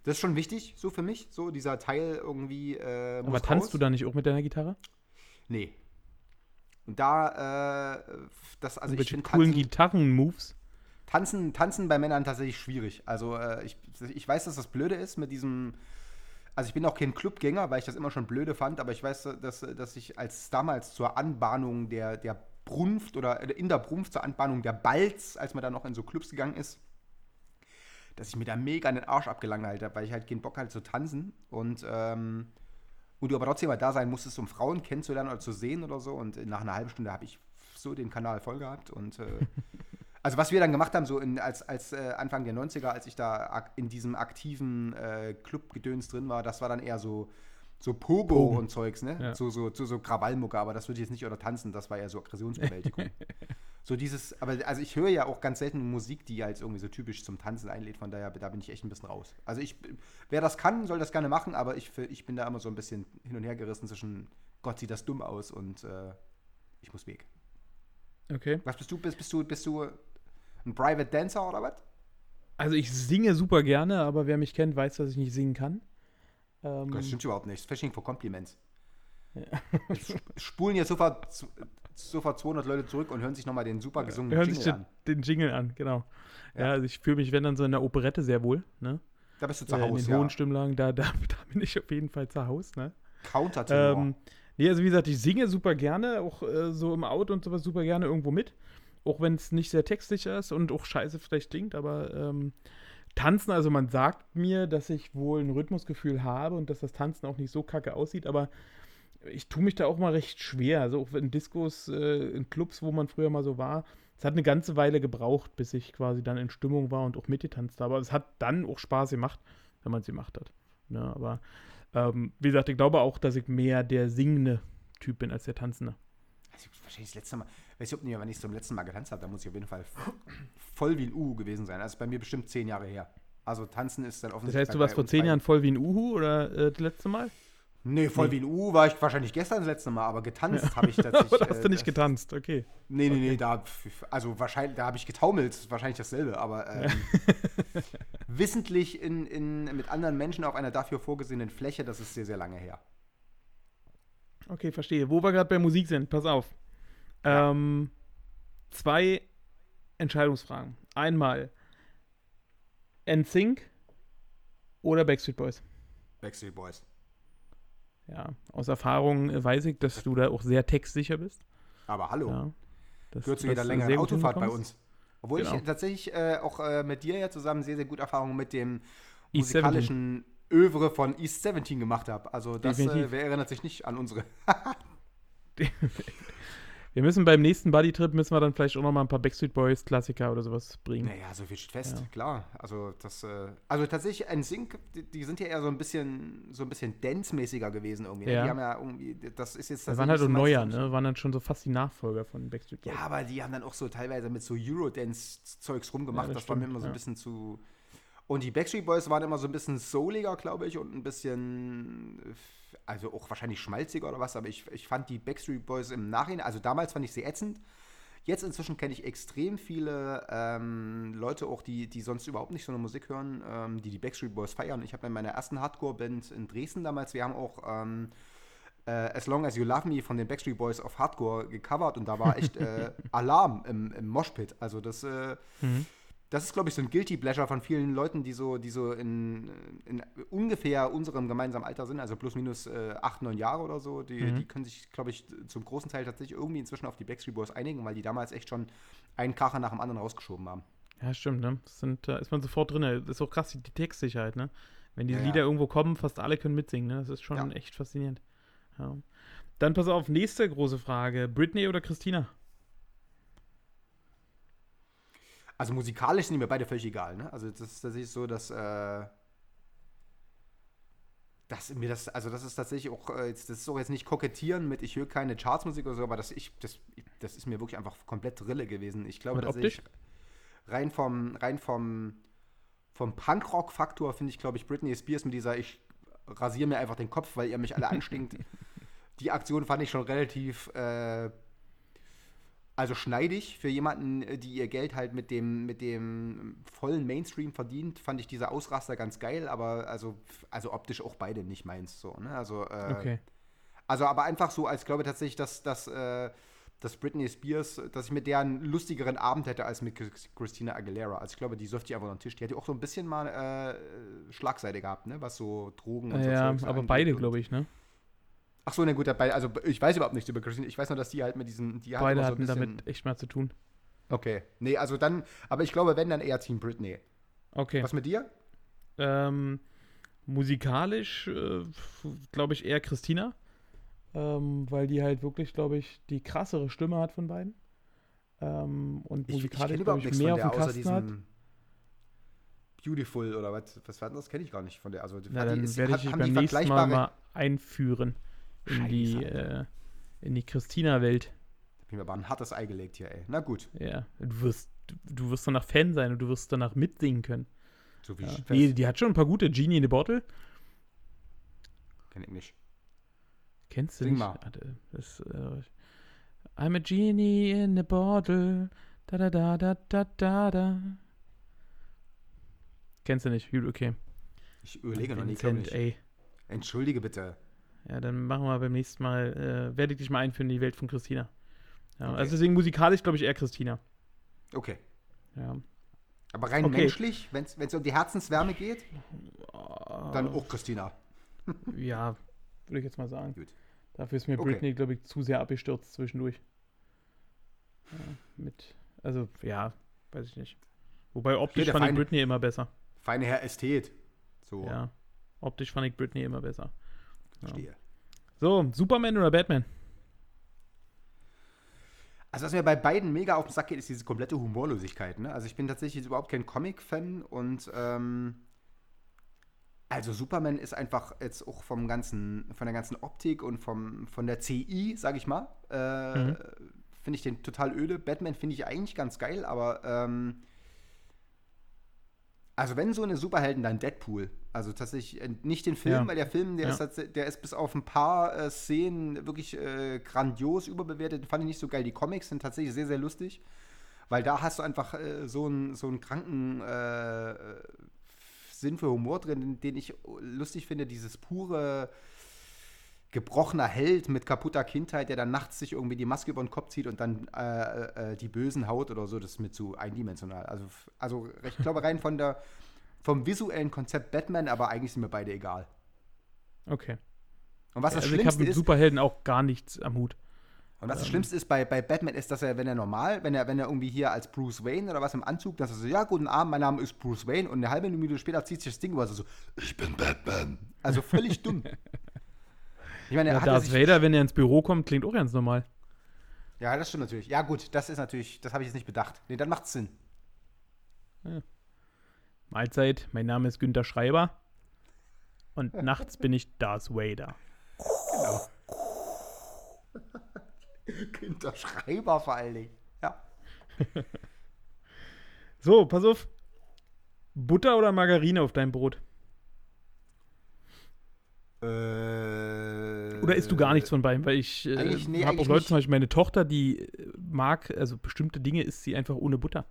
das ist schon wichtig, so für mich, so dieser Teil irgendwie. Äh, aber tanzt raus. du da nicht auch mit deiner Gitarre? Nee. Und da, äh, das, also ich Welche finde coolen Gitarren-Moves? tanzen, tanzen bei Männern tatsächlich schwierig. Also ich, ich weiß, dass das blöde ist mit diesem. Also ich bin auch kein Clubgänger, weil ich das immer schon blöde fand, aber ich weiß, dass, dass ich als damals zur Anbahnung der, der Brunft oder in der Brunft zur Anbahnung der Balz, als man da noch in so Clubs gegangen ist, dass ich mir da mega an den Arsch abgelangweilt habe, weil ich halt keinen Bock hatte zu tanzen und ähm, und du aber trotzdem mal da sein musstest, um Frauen kennenzulernen oder zu sehen oder so. Und nach einer halben Stunde habe ich so den Kanal voll gehabt. Und äh, also was wir dann gemacht haben, so in, als, als äh, Anfang der 90er, als ich da in diesem aktiven äh, Clubgedöns drin war, das war dann eher so, so Pogo Pogo. und Zeugs, ne? Ja. So, so, so, so Krawallmucke, aber das würde ich jetzt nicht oder tanzen, das war eher so Aggressionsbewältigung. so dieses, aber also ich höre ja auch ganz selten Musik, die halt irgendwie so typisch zum Tanzen einlädt, von daher, da bin ich echt ein bisschen raus. Also ich, wer das kann, soll das gerne machen, aber ich, ich bin da immer so ein bisschen hin und her gerissen zwischen, Gott, sieht das dumm aus und äh, ich muss weg. Okay. Was bist du? Bist, bist du, bist du ein Private Dancer oder was? Also ich singe super gerne, aber wer mich kennt, weiß, dass ich nicht singen kann. Ähm, Das stimmt überhaupt nicht. Fishing for Compliments. Sp- Spulen jetzt sofort, sofort 200 Leute zurück und hören sich nochmal den super gesungenen hören Jingle sich an. den, den Jingle an, genau. Ja, Ja. also ich fühle mich, wenn dann so in der Operette sehr wohl, ne? Da bist du zu Äh, in Hause, den ja. hohen Stimmlagen, da, da, da bin ich auf jeden Fall zu Hause, ne? Countertenor. Ähm, nee, also wie gesagt, ich singe super gerne, auch äh, so im Auto und sowas super gerne irgendwo mit. Auch wenn es nicht sehr textsicher ist und auch scheiße vielleicht klingt, aber ähm, Tanzen, also man sagt mir, dass ich wohl ein Rhythmusgefühl habe und dass das Tanzen auch nicht so kacke aussieht, aber ich tue mich da auch mal recht schwer. Also auch in Diskos, äh, in Clubs, wo man früher mal so war, es hat eine ganze Weile gebraucht, bis ich quasi dann in Stimmung war und auch mitgetanzt habe. Aber es hat dann auch Spaß gemacht, wenn man es gemacht hat. Ne, aber ähm, wie gesagt, ich glaube auch, dass ich mehr der singende Typ bin als der Tanzende. Also, wahrscheinlich das letzte Mal, weiß ich, ob nicht, wenn ich zum letzten Mal getanzt habe, da muss ich auf jeden Fall voll wie ein U gewesen sein. Also bei mir bestimmt zehn Jahre her. Also tanzen ist dann Das offensichtlich. heißt, du warst vor zehn Jahren voll wie ein Uhu oder äh, das letzte Mal? Nee, voll wie ein U war ich wahrscheinlich gestern das letzte Mal, aber getanzt habe ich tatsächlich. Oder hast du äh, nicht getanzt? Okay. Nee, nee, nee, da, also wahrscheinlich, da habe ich getaumelt, wahrscheinlich dasselbe, aber ähm, wissentlich in, in, mit anderen Menschen auf einer dafür vorgesehenen Fläche, das ist sehr, sehr lange her. Okay, verstehe. Wo wir gerade bei Musik sind, pass auf. Ähm, zwei Entscheidungsfragen. Einmal NSYNC oder Backstreet Boys. Backstreet Boys. Ja, aus Erfahrung weiß ich, dass du da auch sehr textsicher bist. Aber hallo, Ja. Das, gehört zu jeder längeren Autofahrt bei uns. Obwohl Genau. ich tatsächlich äh, auch äh, mit dir ja zusammen sehr, sehr gute Erfahrungen mit dem East musikalischen Övre von East 17 gemacht habe. Also das, äh, wer erinnert sich nicht an unsere Wir müssen beim nächsten Buddy-Trip müssen wir dann vielleicht auch noch mal ein paar Backstreet Boys Klassiker oder sowas bringen. Naja, so viel steht fest, klar. Also das, äh, also tatsächlich ein Sync, die, die sind ja eher so ein bisschen, so ein bisschen Dance-mäßiger gewesen irgendwie. ne? Ja. Die haben ja irgendwie, das ist jetzt Das waren halt so neuer, ne? Waren dann schon so fast die Nachfolger von Backstreet Boys. Ja, aber die haben dann auch so teilweise mit so Eurodance-Zeugs rumgemacht. Ja, das das war mir immer so ein ja. bisschen zu. Und die Backstreet Boys waren immer so ein bisschen souliger, glaube ich, und ein bisschen, äh, also auch wahrscheinlich schmalziger oder was, aber ich, ich fand die Backstreet Boys im Nachhinein, also damals fand ich sie ätzend. Jetzt inzwischen kenne ich extrem viele ähm, Leute auch, die, die sonst überhaupt nicht so eine Musik hören, ähm, die die Backstreet Boys feiern. Ich habe in meiner ersten Hardcore-Band in Dresden damals, wir haben auch ähm, äh, As Long As You Love Me von den Backstreet Boys auf Hardcore gecovert und da war echt äh, Alarm im, im Moshpit. Also das, äh, das ist, glaube ich, so ein Guilty Pleasure von vielen Leuten, die so, die so in, in ungefähr unserem gemeinsamen Alter sind, also plus minus äh, acht, neun Jahre oder so. Die, die können sich, glaube ich, zum großen Teil tatsächlich irgendwie inzwischen auf die Backstreet Boys einigen, weil die damals echt schon einen Kracher nach dem anderen rausgeschoben haben. Ja, stimmt, ne? Das sind, da ist man sofort drin. Das ist auch krass, die Textsicherheit, ne? Wenn diese Ja, ja. Lieder irgendwo kommen, fast alle können mitsingen, ne? Das ist schon Ja. echt faszinierend. Ja. Dann pass auf, nächste große Frage. Britney oder Christina? Also musikalisch sind die mir beide völlig egal, ne? Also das ist tatsächlich so, dass, äh, dass mir das, also das ist tatsächlich auch, äh, jetzt, das ist auch jetzt nicht kokettieren mit, ich höre keine Chartsmusik oder so, aber das, ich, das, das ist mir wirklich einfach komplett Rille gewesen. Ich glaube, dass ich rein vom, rein vom, vom Punkrock-Faktor finde ich, glaube ich, Britney Spears mit dieser, ich rasiere mir einfach den Kopf, weil ihr mich alle anstinkt. Die Aktion fand ich schon relativ, äh, also schneidig für jemanden, äh, die ihr Geld halt mit dem, mit dem vollen Mainstream verdient, fand ich diese Ausraster ganz geil, aber also, also optisch auch beide nicht meins so, ne? Also, äh, Okay. also aber einfach so, als glaube ich tatsächlich, dass, dass, äh, dass Britney Spears, dass ich mit der einen lustigeren Abend hätte als mit Chris- Christina Aguilera. Also ich glaube, die säuft die einfach unter den Tisch. Die hat ja auch so ein bisschen mal äh, Schlagseite gehabt, ne? Was so Drogen und so Ja, aber beide, glaube ich, ne? Ach so, na gut, dabei, also ich weiß überhaupt nichts über Christina. Ich weiß nur, dass die halt mit diesen, die Beide so hatten damit echt mal zu tun. Okay. Nee, also dann, aber ich glaube, wenn, dann eher Team Britney. Okay. Was mit dir? Ähm, musikalisch äh, glaube ich eher Christina, ähm, weil die halt wirklich, glaube ich, die krassere Stimme hat von beiden. Ähm, und Ich, ich musikalisch, glaube überhaupt ich, nichts mehr von auf der, dem Kasten hat. diesem Beautiful oder was, was war das? Kenne ich gar nicht von der. Also, Na, die- dann werde ich beim nächsten Mal mal einführen in die, äh, in die Christina-Welt. Ich mir aber ein hartes Ei gelegt hier, ey. Na gut. Ja, du wirst, du, du wirst danach Fan sein und du wirst danach mitsingen können. So wie Ja. ich Nee, die hat schon ein paar gute Genie in the Bottle. Kenn ich nicht. Kennst du Sing nicht? mal. Das, äh, I'm a genie in a bottle. Da da da da da da da. Kennst du nicht? Okay. Ich überlege noch ich. ey. Entschuldige bitte. Ja, dann machen wir beim nächsten Mal, äh, werde ich dich mal einführen in die Welt von Christina. Ja, Okay. Also deswegen musikalisch glaube ich eher Christina. Okay. Ja. Aber rein Okay. menschlich, wenn es um die Herzenswärme geht, dann auch Christina. Ja, würde ich jetzt mal sagen. Gut. Dafür ist mir Okay. Britney, glaube ich, zu sehr abgestürzt zwischendurch. Ja, mit, also, ja, weiß ich nicht. Wobei optisch fand ich feine- Britney immer besser. Feine Herr Ästhet. So, Ja. Optisch fand ich Britney immer besser. Verstehe. So, Superman oder Batman? Also, was mir bei beiden mega auf den Sack geht, ist diese komplette Humorlosigkeit. Ne? Also, ich bin tatsächlich jetzt überhaupt kein Comic-Fan und ähm, also Superman ist einfach jetzt auch vom ganzen, von der ganzen Optik und vom, von der CI, sag ich mal, äh, Mhm. finde ich den total öde. Batman finde ich eigentlich ganz geil, aber ähm, Also wenn so eine Superhelden, dann Deadpool. Also tatsächlich äh, nicht den Film, Ja. weil der Film, der, Ja. ist, der ist bis auf ein paar äh, Szenen wirklich äh, grandios überbewertet. Fand ich nicht so geil. Die Comics sind tatsächlich sehr, sehr lustig. Weil da hast du einfach äh, so einen so einen kranken äh, äh, Sinn für Humor drin, den ich lustig finde. Dieses pure gebrochener Held mit kaputter Kindheit, der dann nachts sich irgendwie die Maske über den Kopf zieht und dann äh, äh, die Bösen haut oder so, das ist mir zu eindimensional. Also, also ich glaube rein von der, vom visuellen Konzept Batman, aber eigentlich sind mir beide egal. Okay. Und was das Also ich habe Schlimmste mit ist, Superhelden auch gar nichts am Hut. und was das Schlimmste ist bei, bei Batman ist, dass er, wenn er normal, wenn er, wenn er irgendwie hier als Bruce Wayne oder was im Anzug, dass er so, ja, guten Abend, mein Name ist Bruce Wayne und eine halbe Minute später zieht sich das Ding über, so, ich bin Batman. Also völlig dumm. Ich meine, er Ja, hat ja Darth Vader, wenn er ins Büro kommt, klingt auch ganz normal. Ja, das stimmt natürlich. Ja, gut, das ist natürlich, das habe ich jetzt nicht bedacht. Nee, dann macht's Sinn. Mahlzeit, mein Name ist Günter Schreiber. Und nachts bin ich Darth Vader. Günter Schreiber vor allen Dingen. Ja. So, pass auf. Butter oder Margarine auf deinem Brot? Äh, Oder isst du gar nichts von beidem? Weil ich äh, nee, habe auch Leute, nicht. zum Beispiel meine Tochter, die äh, mag, also bestimmte Dinge isst sie einfach ohne Butter.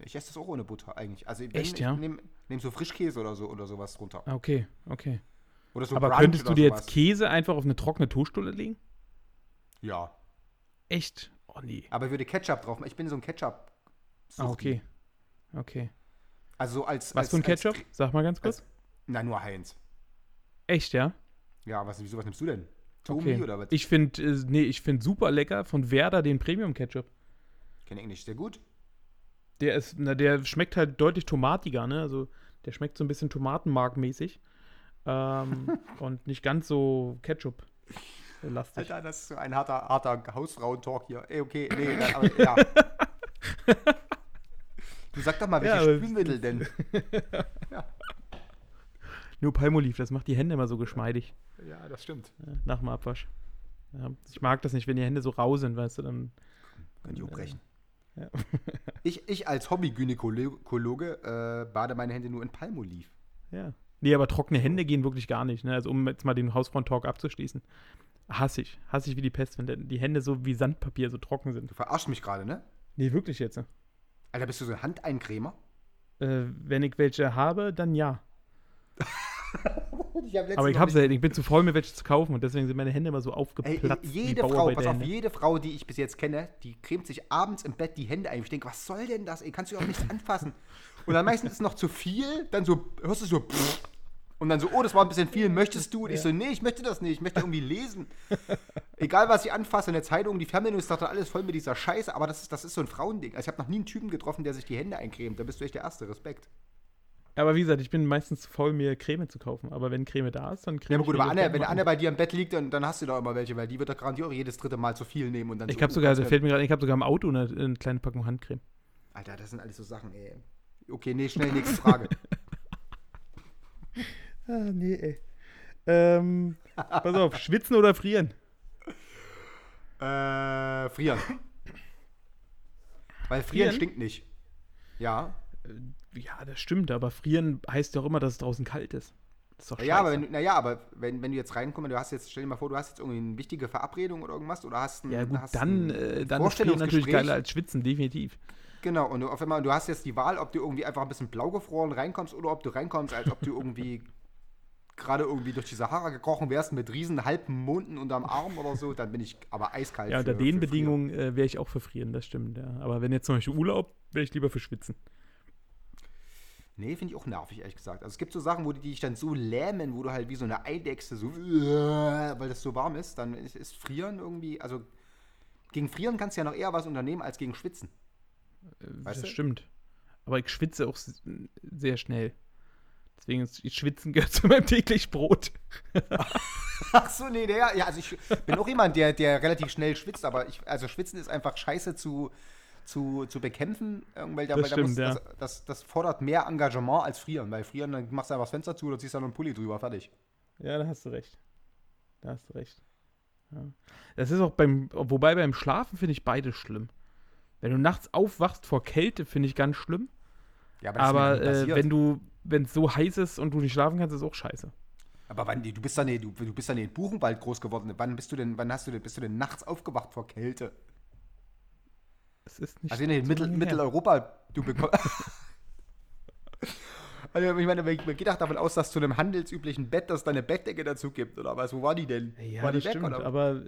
Ich esse das auch ohne Butter eigentlich. Also wenn, Echt, ich ja? nehme nehm so Frischkäse oder so oder sowas drunter. Ah, Okay, okay. Oder so Aber Brunch könntest du dir sowas. jetzt Käse einfach auf eine trockene Toaststulle legen? Ja. Echt? Oh nee. Aber ich würde Ketchup drauf machen. Ich bin so ein Ketchup. Ah, okay. Okay. Also so als. Was als, für ein als- Ketchup? Sag mal ganz kurz. als- Na, nur Heinz. Echt, ja? Ja, was, wieso, was nimmst du denn? Tomi Okay. oder was? Ich finde, äh, nee, ich finde super lecker von Werder den Premium Ketchup. kenne Englisch sehr gut. Der ist, na, der schmeckt halt deutlich tomatiger, ne? Also der schmeckt so ein bisschen Tomatenmark-mäßig. Ähm, und nicht ganz so Ketchup-lastig. Alter, das ist so ein harter, harter Hausfrauen-Talk hier. Ey, okay, nee, aber ja. Du sag doch mal, welche Ja, Spülmittel denn? Nur Palmolive, das macht die Hände immer so geschmeidig Ja, das stimmt. ja, nach dem Abwasch. Ja, ich mag das nicht, wenn die Hände so rau sind, weißt du, dann. Könnt ihr auch brechen. Ja. Ich, ich als Hobbygynäkologe äh, bade meine Hände nur in Palmoliv. Ja. Nee, aber trockene Hände gehen wirklich gar nicht, ne? Also um jetzt mal den Hausfront-Talk abzuschließen. Hasse ich. Hasse ich wie die Pest, wenn die Hände so wie Sandpapier so trocken sind. Du verarschst mich gerade, ne? Nee, wirklich jetzt. ne? Alter, bist du so ein Handeincremer? Äh, wenn ich welche habe, dann ja. Ich Aber ich habe selten. Ich bin zu faul, mir welche zu kaufen und deswegen sind meine Hände immer so Ey, aufgeplatzt. wie jede Frau, pass auf, jede Frau, die ich bis jetzt kenne, die cremt sich abends im Bett die Hände ein. Ich denke, was soll denn das? Ey, kannst du auch nichts anfassen. Und dann meistens ist es noch zu viel, dann so, hörst du so, pff, und dann so, oh, das war ein bisschen viel, möchtest du? Und ich so, nee, ich möchte das nicht, ich möchte irgendwie lesen. Egal, was ich anfasse in der Zeitung, die Fernbedienungssache, alles voll mit dieser Scheiße, aber das ist, das ist so ein Frauending. Also ich habe noch nie einen Typen getroffen, der sich die Hände eincremt. Da bist du echt der Erste, Respekt. Aber wie gesagt, ich bin meistens zu faul, mir Creme zu kaufen. Aber wenn Creme da ist, dann creme Ja, aber ich gut, aber Anne, wenn Anne bei dir im Bett liegt, dann, dann hast du da immer welche, weil die wird doch garantiert auch jedes dritte Mal zu viel nehmen und dann an. so, Ich habe sogar, du- fällt mir gerade, ich habe sogar im Auto eine, eine kleine Packung Handcreme. Alter, das sind alles so Sachen, ey. Okay, nee, schnell nächste Frage. Ah, nee, ey. Ähm, pass auf, schwitzen oder frieren? äh, frieren. Weil frieren Frieren? stinkt nicht. Ja. Ja, das stimmt, aber frieren heißt ja auch immer, dass es draußen kalt ist. Das ist. Ja, aber wenn, du- naja, aber wenn, wenn du jetzt reinkommst, du hast jetzt, stell dir mal vor, du hast jetzt irgendwie eine wichtige Verabredung oder irgendwas oder hast ein, ja gut, hast dann, äh, dann ist frieren natürlich geiler als schwitzen, definitiv. Genau, und du, auf einmal, du hast jetzt die Wahl, ob du irgendwie einfach ein bisschen blau gefroren reinkommst oder ob du reinkommst, als ob du irgendwie gerade irgendwie durch die Sahara gekrochen wärst mit riesen halben Monden unterm Arm oder so, dann bin ich aber eiskalt. Ja, unter für- den für Bedingungen äh, wäre ich auch für frieren, das stimmt, ja. Aber wenn jetzt zum Beispiel Urlaub, wäre ich lieber für schwitzen. Nee, finde ich auch nervig, ehrlich gesagt. Also es gibt so Sachen, wo die dich dann so lähmen, wo du halt wie so eine Eidechse so, weil das so warm ist, dann ist, ist Frieren irgendwie, also gegen Frieren kannst du ja noch eher was unternehmen als gegen Schwitzen. Weißt das du? stimmt. Aber ich schwitze auch sehr schnell. Deswegen ist Schwitzen gehört zu meinem täglich Brot. Ach so, nee, der, ja, also ich bin auch jemand, der, der relativ schnell schwitzt, aber ich, also Schwitzen ist einfach scheiße zu, zu, zu bekämpfen, äh, weil, da, Das weil stimmt, muss, ja. das, das, das fordert mehr Engagement als Frieren, weil Frieren, dann machst du einfach das Fenster zu oder ziehst dann einen Pulli drüber, fertig. Ja, da hast du recht. Da hast du recht. Ja. Das ist auch beim, wobei beim Schlafen finde ich beides schlimm. Wenn du nachts aufwachst vor Kälte, finde ich ganz schlimm. Ja, Aber nie äh, wenn du, wenn es so heiß ist und du nicht schlafen kannst, ist auch scheiße. Aber wann, du bist dann, du, du bist dann in Buchenwald groß geworden. Wann bist du denn, wann hast du denn, bist du denn nachts aufgewacht vor Kälte? Es ist nicht. Also in Mittel. Mitteleuropa, du bekommst. also ich meine, man geht auch davon aus, dass zu einem handelsüblichen Bett, dass da eine Bettdecke dazu gibt, oder was? Wo war die denn? Ja, war die das stimmt, oder? aber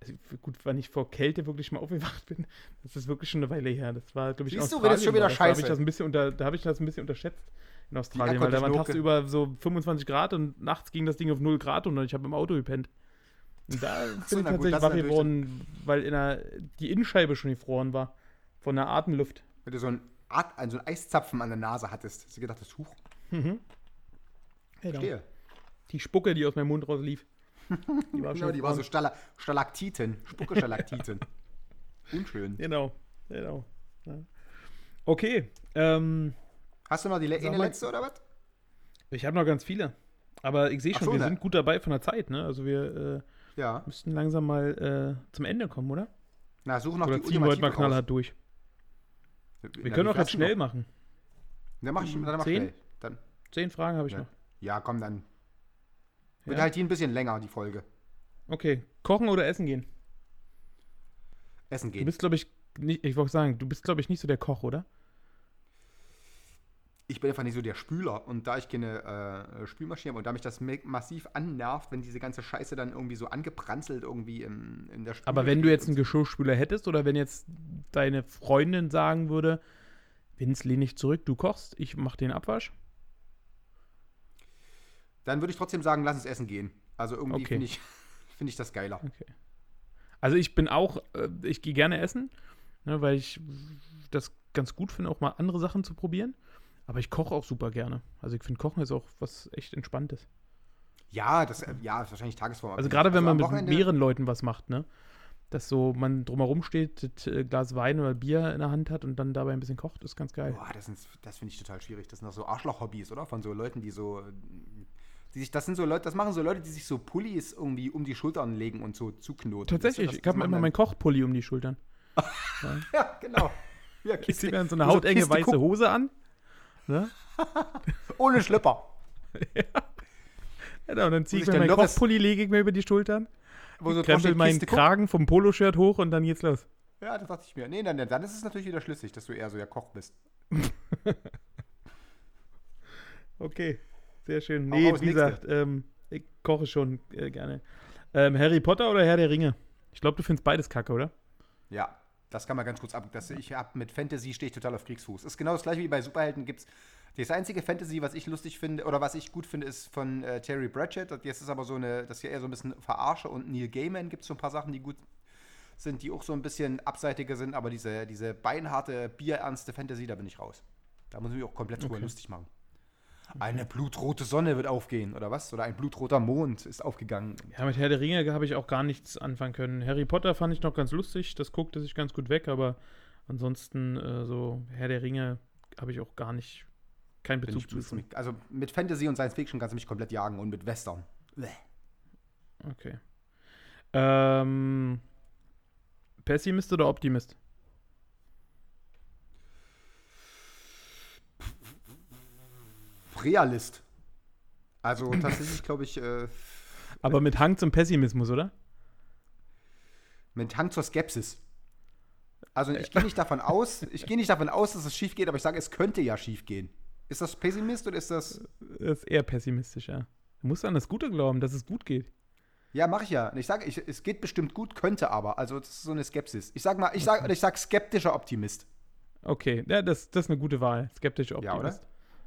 also, gut, wann ich vor Kälte wirklich mal aufgewacht bin, das ist wirklich schon eine Weile her. Das war, glaube ich, Siehst du, Australien. schon wieder war das. Da habe ich Scheiße. das ein bisschen unter, da habe ich das ein bisschen unterschätzt in Australien, weil da waren tagsüber so 25 Grad und nachts ging das Ding auf 0 Grad und ich habe im Auto gepennt. Und da bin so, ich gut, tatsächlich wach geworden, weil in der, die Innenscheibe schon gefroren war. Von der Atemluft. Wenn du so ein, Art, also ein Eiszapfen an der Nase hattest, hast du gedacht, das Huch, Genau. stehe. Die Spucke, die aus meinem Mund rauslief. Die war Genau, die war so. Stala Stalaktiten, Spucke-Stalaktiten. Unschön. Genau, genau. Ja. Okay, ähm, Hast du noch die le eine letzte oder was? Ich habe noch ganz viele. Aber ich sehe schon, so, wir ne? sind gut dabei von der Zeit, ne? Also wir äh, Ja. müssten langsam mal äh, zum Ende kommen, oder? Na, such noch oder die ziehen wir heute mal knallhart durch. Wir Na, können auch jetzt viel schnell du machen. noch? Dann mach ich, dann mach Zehn? schnell. Dann, Zehn Fragen habe ich ja. noch. ja, komm, dann. Wird Ja? halt die ein bisschen länger, die Folge. Okay, kochen oder essen gehen? Essen Du gehen. bist, glaube ich, nicht, ich wollte sagen, du bist, glaube ich, nicht so der Koch, oder? Ich bin einfach nicht so der Spüler. Und da ich keine äh, Spülmaschine habe und da mich das massiv annervt, wenn diese ganze Scheiße dann irgendwie so angebranzelt irgendwie in, in der Spüle Aber wenn du jetzt einen. Geschirrspüler hättest oder wenn jetzt deine Freundin sagen würde, Vince, lehn dich zurück, du kochst, ich mach den Abwasch. Dann würde ich trotzdem sagen, lass uns essen gehen. Also irgendwie Okay. finde ich, finde ich das geiler. Also ich bin auch, äh, ich gehe gerne essen, ne, weil ich das ganz gut finde, auch mal andere Sachen zu probieren. Aber ich koche auch super gerne. Also ich finde, Kochen ist auch was echt Entspanntes. Ja, das äh, ja, ist wahrscheinlich Tagesform. Also gerade wenn am man mit Wochenende- mehreren Leuten was macht, ne? Dass so man drumherum steht, das äh, Glas Wein oder Bier in der Hand hat und dann dabei ein bisschen kocht, ist ganz geil. Boah, das, sind- das finde ich total schwierig. Das sind doch so Arschloch-Hobbys, oder? Von so Leuten, die so. Die sich, das sind so Leute, das machen so Leute, die sich so Pullis irgendwie um die Schultern legen und so zuknoten. Tatsächlich, Weißt du, ich das- habe das immer meinen Kochpulli um die Schultern. Ja, genau. Ja, Ich ziehe mir dann so eine so hautenge Kiste weiße Hose an. Ne? Ohne Schlüpper. Genau, und dann ziehe sich ich mir meinen Kochpulli, lege ich mir über die Schultern, Wo so krempel meinen Kiste. Kragen vom Poloshirt hoch und dann geht's los. Ja, das dachte ich mir. Nee, dann, dann ist es natürlich wieder schlüssig, dass du eher so der Koch bist. Okay, sehr schön. Nee, wie gesagt, ähm, ich koche schon äh, gerne. Ähm, Harry Potter oder Herr der Ringe? Ich glaube, du findest beides kacke, oder? Ja, das kann man ganz kurz ab. Das, ich hab mit Fantasy stehe ich total auf Kriegsfuß. Ist genau das gleiche wie bei Superhelden gibt's. Das einzige Fantasy, was ich lustig finde, oder was ich gut finde, ist von äh, Terry Pratchett. Das ist aber so eine, das ist ja eher so ein bisschen Verarsche und Neil Gaiman gibt es so ein paar Sachen, die gut sind, die auch so ein bisschen abseitiger sind, aber diese, diese beinharte, bierernste Fantasy, da bin ich raus. Da muss ich mich auch komplett drüber Okay. lustig machen. Eine blutrote Sonne wird aufgehen, oder was? Oder ein blutroter Mond ist aufgegangen. Ja, mit Herr der Ringe habe ich auch gar nichts anfangen können. Harry Potter fand ich noch ganz lustig, das guckte sich ganz gut weg, aber ansonsten äh, so Herr der Ringe habe ich auch gar nicht, keinen Bezug zu. mit- also mit Fantasy und Science Fiction kannst du mich komplett jagen und mit Western. Bäh. Okay. Ähm, Pessimist oder Optimist? Realist. Also tatsächlich, glaube ich, äh, Aber mit Hang zum Pessimismus, oder? mit Hang zur Skepsis. Also ich gehe nicht davon aus, ich gehe nicht davon aus, dass es schief geht, aber ich sage, es könnte ja schief gehen. Ist das Pessimist oder ist das. Das ist eher pessimistisch, ja. Du musst an das Gute glauben, dass es gut geht. Ja, mache ich ja. Und Ich sage, es geht bestimmt gut, könnte aber. Also das ist so eine Skepsis. Ich sag mal, ich sag, ich sag skeptischer Optimist. Okay, ja, das, das ist eine gute Wahl. Skeptischer Ja, oder? Optimist.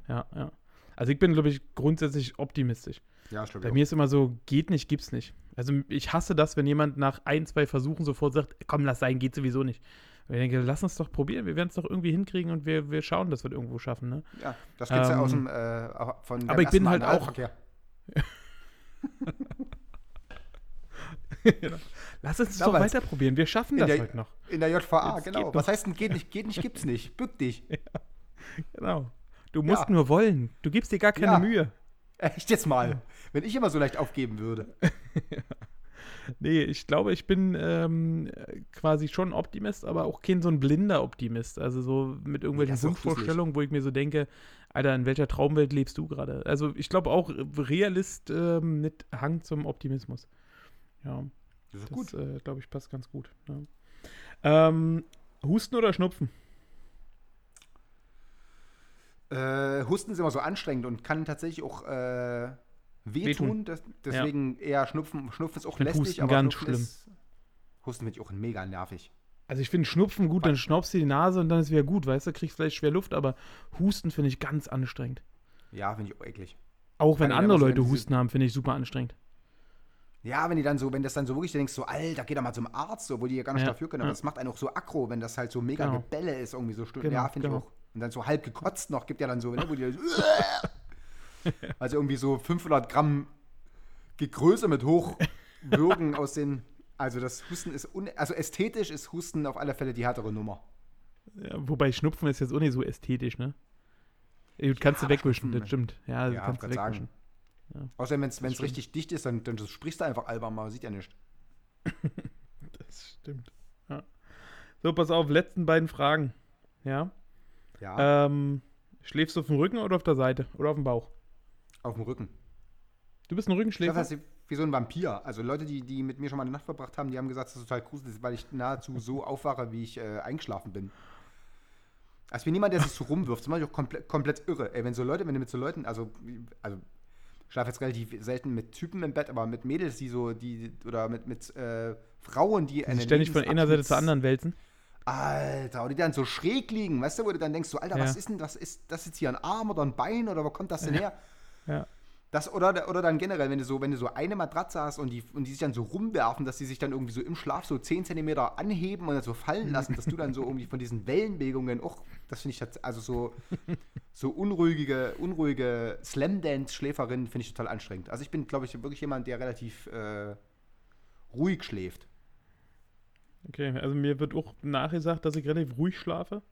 Ja, ja. Also ich bin, glaube ich, grundsätzlich optimistisch. Ja, stimmt. Bei mir ist immer so, geht nicht, gibt's nicht. Also ich hasse das, wenn jemand nach ein, zwei Versuchen sofort sagt, komm, lass sein, geht sowieso nicht. Und ich denke, lass uns doch probieren, wir werden es doch irgendwie hinkriegen und wir, wir schauen, dass wir es irgendwo schaffen, ne? Ja, das gibt's ja Ähm, aus dem, äh, von aber ich bin halt auch- Analverkehr. Lass uns doch weiter probieren, wir schaffen das der- heute noch. In der JVA, Jetzt genau. Was heißt denn geht nicht, geht nicht, gibt's nicht. Bück dich. Genau. Du musst Ja. nur wollen. Du gibst dir gar keine Ja. Mühe. Echt jetzt mal. Wenn ich immer so leicht aufgeben würde. Nee, ich glaube, ich bin ähm, quasi schon Optimist, aber auch kein so ein blinder Optimist. Also so mit irgendwelchen Wunschvorstellungen, wo ich mir so denke, Alter, in welcher Traumwelt lebst du gerade? Also ich glaube auch Realist ähm, mit Hang zum Optimismus. Ja, Das ist das gut. äh, glaube ich passt ganz gut. Ja. Ähm, Husten oder Schnupfen? Äh, Husten ist immer so anstrengend und kann tatsächlich auch äh, wehtun. Wehtun. Das, deswegen eher Schnupfen. Schnupfen ist auch lästig, Husten aber ganz Schnupfen schlimm. Ist, Husten finde ich auch mega nervig. Also ich finde Schnupfen gut, dann schnaubst du die Nase und dann ist wieder gut, weißt du, kriegst vielleicht schwer Luft, aber Husten finde ich ganz anstrengend. Ja, finde ich auch eklig. Auch wenn andere so, Leute wenn sie- Husten haben, finde ich super anstrengend. Ja, wenn die dann so, wenn das dann so wirklich, du denkst so, Alter, geh doch mal zum Arzt, obwohl die ja gar nicht Ja, dafür können, aber ja. das macht einen auch so aggro, wenn das halt so mega Genau. Gebälle ist, irgendwie so Stunden. Genau, ja, finde genau. ich auch. Und dann so halb gekotzt noch, gibt ja dann so, ne, wo die also irgendwie so 500 Gramm Gegröße mit hochwirken aus den, also das Husten ist, also ästhetisch ist Husten auf alle Fälle die härtere Nummer. Ja, wobei Schnupfen ist jetzt auch nicht so ästhetisch, ne? Du kannst du wegwischen, das stimmt. Ja, Ja, kannst du wegwischen. Außerdem, wenn es richtig dicht ist, dann, dann sprichst du einfach albern, man sieht ja nicht. Das stimmt. Ja. So, pass auf, letzten beiden Fragen. Ja. Ja, Ähm, schläfst du auf dem Rücken oder auf der Seite? Oder auf dem Bauch? auf dem Rücken. Du bist ein Ich Rückenschläfer? das ist wie so ein Vampir. Also Leute, die, die mit mir schon mal eine Nacht verbracht haben, die haben gesagt, das ist total gruselig, weil ich nahezu so aufwache, wie ich äh, eingeschlafen bin. Also ich bin niemand, der sich so rumwirft. Das mache ich auch komplett, komplett irre. Ey, wenn so Leute, wenn du mit so Leuten, also, also ich schlafe jetzt relativ selten mit Typen im Bett, aber mit Mädels, die so, die, oder mit, mit äh, Frauen, die Die ständig von einer Seite zur anderen wälzen? Alter, und die dann so schräg liegen, weißt du, wo du dann denkst, so, Alter, was Ja. ist denn das? Ist das jetzt hier ein Arm oder ein Bein oder wo kommt das denn her? Ja. Das, oder, oder dann generell, wenn du so, wenn du so eine Matratze hast und die, und die sich dann so rumwerfen, dass die sich dann irgendwie so im Schlaf so 10 cm anheben und dann so fallen lassen, dass du dann so irgendwie von diesen Wellenbewegungen auch, das finde ich also so, so unruhige, unruhige Slam-Dance-Schläferinnen finde ich total anstrengend. Also ich bin, glaube ich, wirklich jemand, der relativ äh, ruhig schläft. Okay, also mir wird auch nachgesagt, dass ich relativ ruhig schlafe.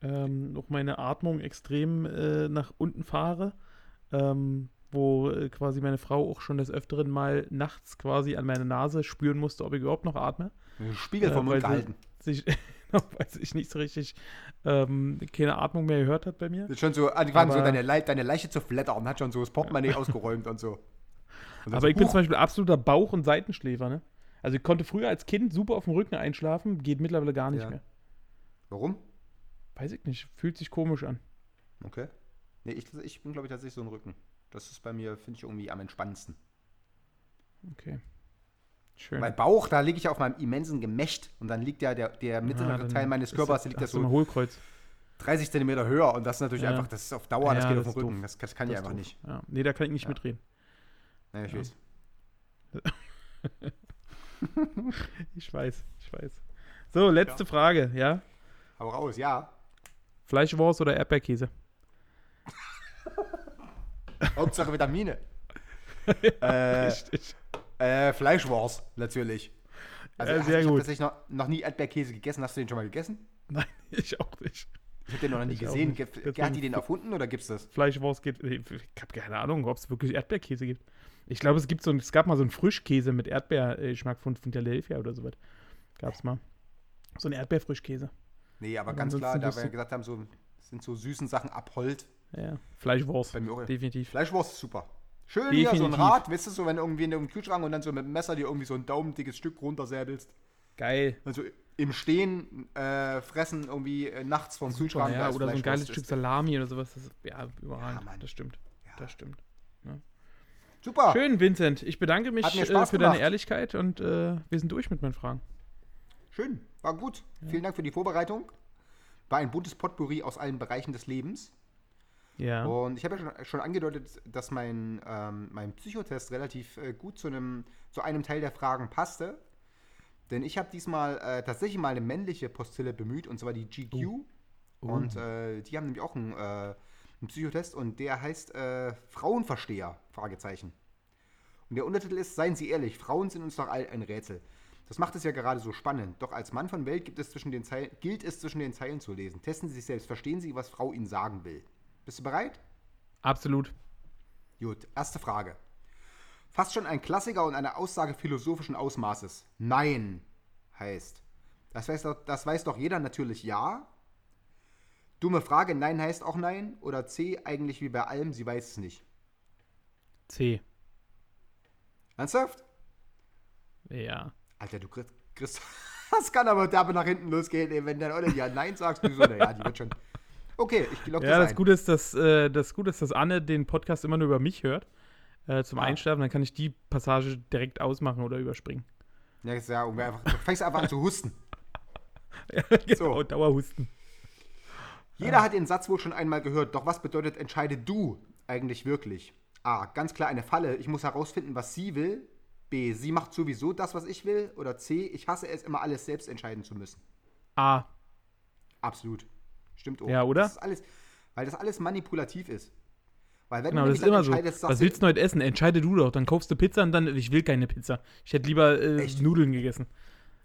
Ähm, auch meine Atmung extrem äh, nach unten fahre. Ähm, wo äh, quasi meine Frau auch schon des Öfteren mal nachts quasi an meine Nase spüren musste, ob ich überhaupt noch atme. Spiegel Äh, vom weil Mund gehalten. Sich, weil sich nicht so richtig ähm, keine Atmung mehr gehört hat bei mir. Ist schon so, angefangen so Aber- deine, Le deine Leiche zu flattern, hat schon so das Portemonnaie ausgeräumt und so. Und Aber so, ich bin zum Beispiel absoluter Bauch- und Seitenschläfer, ne? Also ich konnte früher als Kind super auf dem Rücken einschlafen, geht mittlerweile gar nicht Ja. mehr. Warum? Weiß ich nicht, fühlt sich komisch an. Okay. Nee, ich, ich bin, glaube ich, tatsächlich so ein Rücken. Das ist bei mir, finde ich, irgendwie am entspannendsten. Okay. Schön. Weil Bauch, da liege ich ja auf meinem immensen Gemächt und dann liegt ja der, der mittlere Ah, dann Teil meines Körpers, das- der liegt ja hast du ein so Hohlkreuz. 30 Zentimeter höher und das ist natürlich Ja. einfach, das ist auf Dauer, das Ja, geht auf das den ist Rücken. Das, das kann Das ich einfach doof. nicht. Ja. Nee, da kann ich nicht Ja. mitreden. Ja, ich Ja. weiß. Ich weiß, ich weiß. So, letzte Frage, ja? Hau raus, ja. Fleischwurst oder Erdbeerkäse? Hauptsache Vitamine. äh, Richtig. äh, Fleischwurst, natürlich. Also, Ja, sehr ich habe gut. tatsächlich noch, noch nie Erdbeerkäse gegessen. Hast du den schon mal gegessen? Nein, ich auch nicht. Ich habe den noch nie Ich gesehen. Hat die den erfunden oder gibt's das? Fleischwurst geht. Ich habe keine Ahnung, ob es wirklich Erdbeerkäse gibt. Ich glaube, es gibt so ein, es gab mal so einen Frischkäse mit Erdbeergeschmack von Philadelphia oder sowas. Gab's mal. So ein Erdbeerfrischkäse. Nee, aber Aber ganz klar, da wir du- gesagt haben, so sind so süßen Sachen abhold. Ja. Fleischwurst. Bei mir auch. Definitiv. Fleischwurst ist super. Schön hier so ein Definitiv. Rad, weißt du, so wenn irgendwie in dem Kühlschrank und dann so mit dem Messer dir irgendwie so ein daumendickes Stück runtersäbelst. Geil. Also im Stehen äh, fressen irgendwie äh, nachts vom Kühlschrank. ja, oder so ein geiles. Stück Salami oder sowas. Das ja, überragend. Ja, Mann. das stimmt. Das stimmt. Super. Schön, Vincent. Ich bedanke mich äh, für gemacht. deine Ehrlichkeit und äh, wir sind durch mit meinen Fragen. Schön. War gut. Vielen Dank für die Vorbereitung. War ein buntes Potpourri aus allen Bereichen des Lebens. Ja. Und ich habe ja schon, schon angedeutet, dass mein, ähm, mein Psychotest relativ äh, gut zu einem, zu einem Teil der Fragen passte. Denn ich habe diesmal äh, tatsächlich mal eine männliche Postille bemüht, und zwar die GQ. Und äh, die haben nämlich auch einen, äh, einen Psychotest und der heißt äh, Frauenversteher, Fragezeichen. Und der Untertitel ist, seien Sie ehrlich, Frauen sind uns doch all ein Rätsel. Das macht es ja gerade so spannend. Doch als Mann von Welt es Zeilen, gilt es zwischen den Zeilen zu lesen. Testen Sie sich selbst, verstehen Sie, was Frau Ihnen sagen will. Bist du bereit? Absolut. Gut, erste Frage. Fast schon ein Klassiker und eine Aussage philosophischen Ausmaßes. Nein heißt. Das weiß, doch, das weiß doch jeder natürlich ja. Dumme Frage, nein heißt auch nein. Oder C, eigentlich wie bei allem, sie weiß es nicht. C. Ernsthaft? Ja. Alter, du kriegst. das kann aber derbe nach hinten losgehen, ey, wenn dann oder ja Nein sagst, du so, naja, die wird schon. Okay, ich lock Ja, das das ein. Gute ist, dass, äh, das Gute ist, dass Anne den Podcast immer nur über mich hört. Äh, zum Ah. Einschlafen, dann kann ich die Passage direkt ausmachen oder überspringen. Ja, ja, einfach, du fängst einfach an zu husten. Ja, genau, So. Dauerhusten. Jeder hat den Satz wohl schon einmal gehört, doch was bedeutet entscheide du eigentlich wirklich? A. Ganz klar eine Falle. Ich muss herausfinden, was sie will. B. Sie macht sowieso das, was ich will. Oder C. Ich hasse es, immer alles selbst entscheiden zu müssen. A. Absolut. Stimmt auch. Ja, oder? Das ist alles, weil das alles manipulativ ist. Weil wenn Genau, du das ist immer so. Was willst du heute essen? Entscheide du doch. Dann kaufst du Pizza und dann, ich will keine Pizza. Ich hätte lieber äh, Echt? Nudeln gegessen.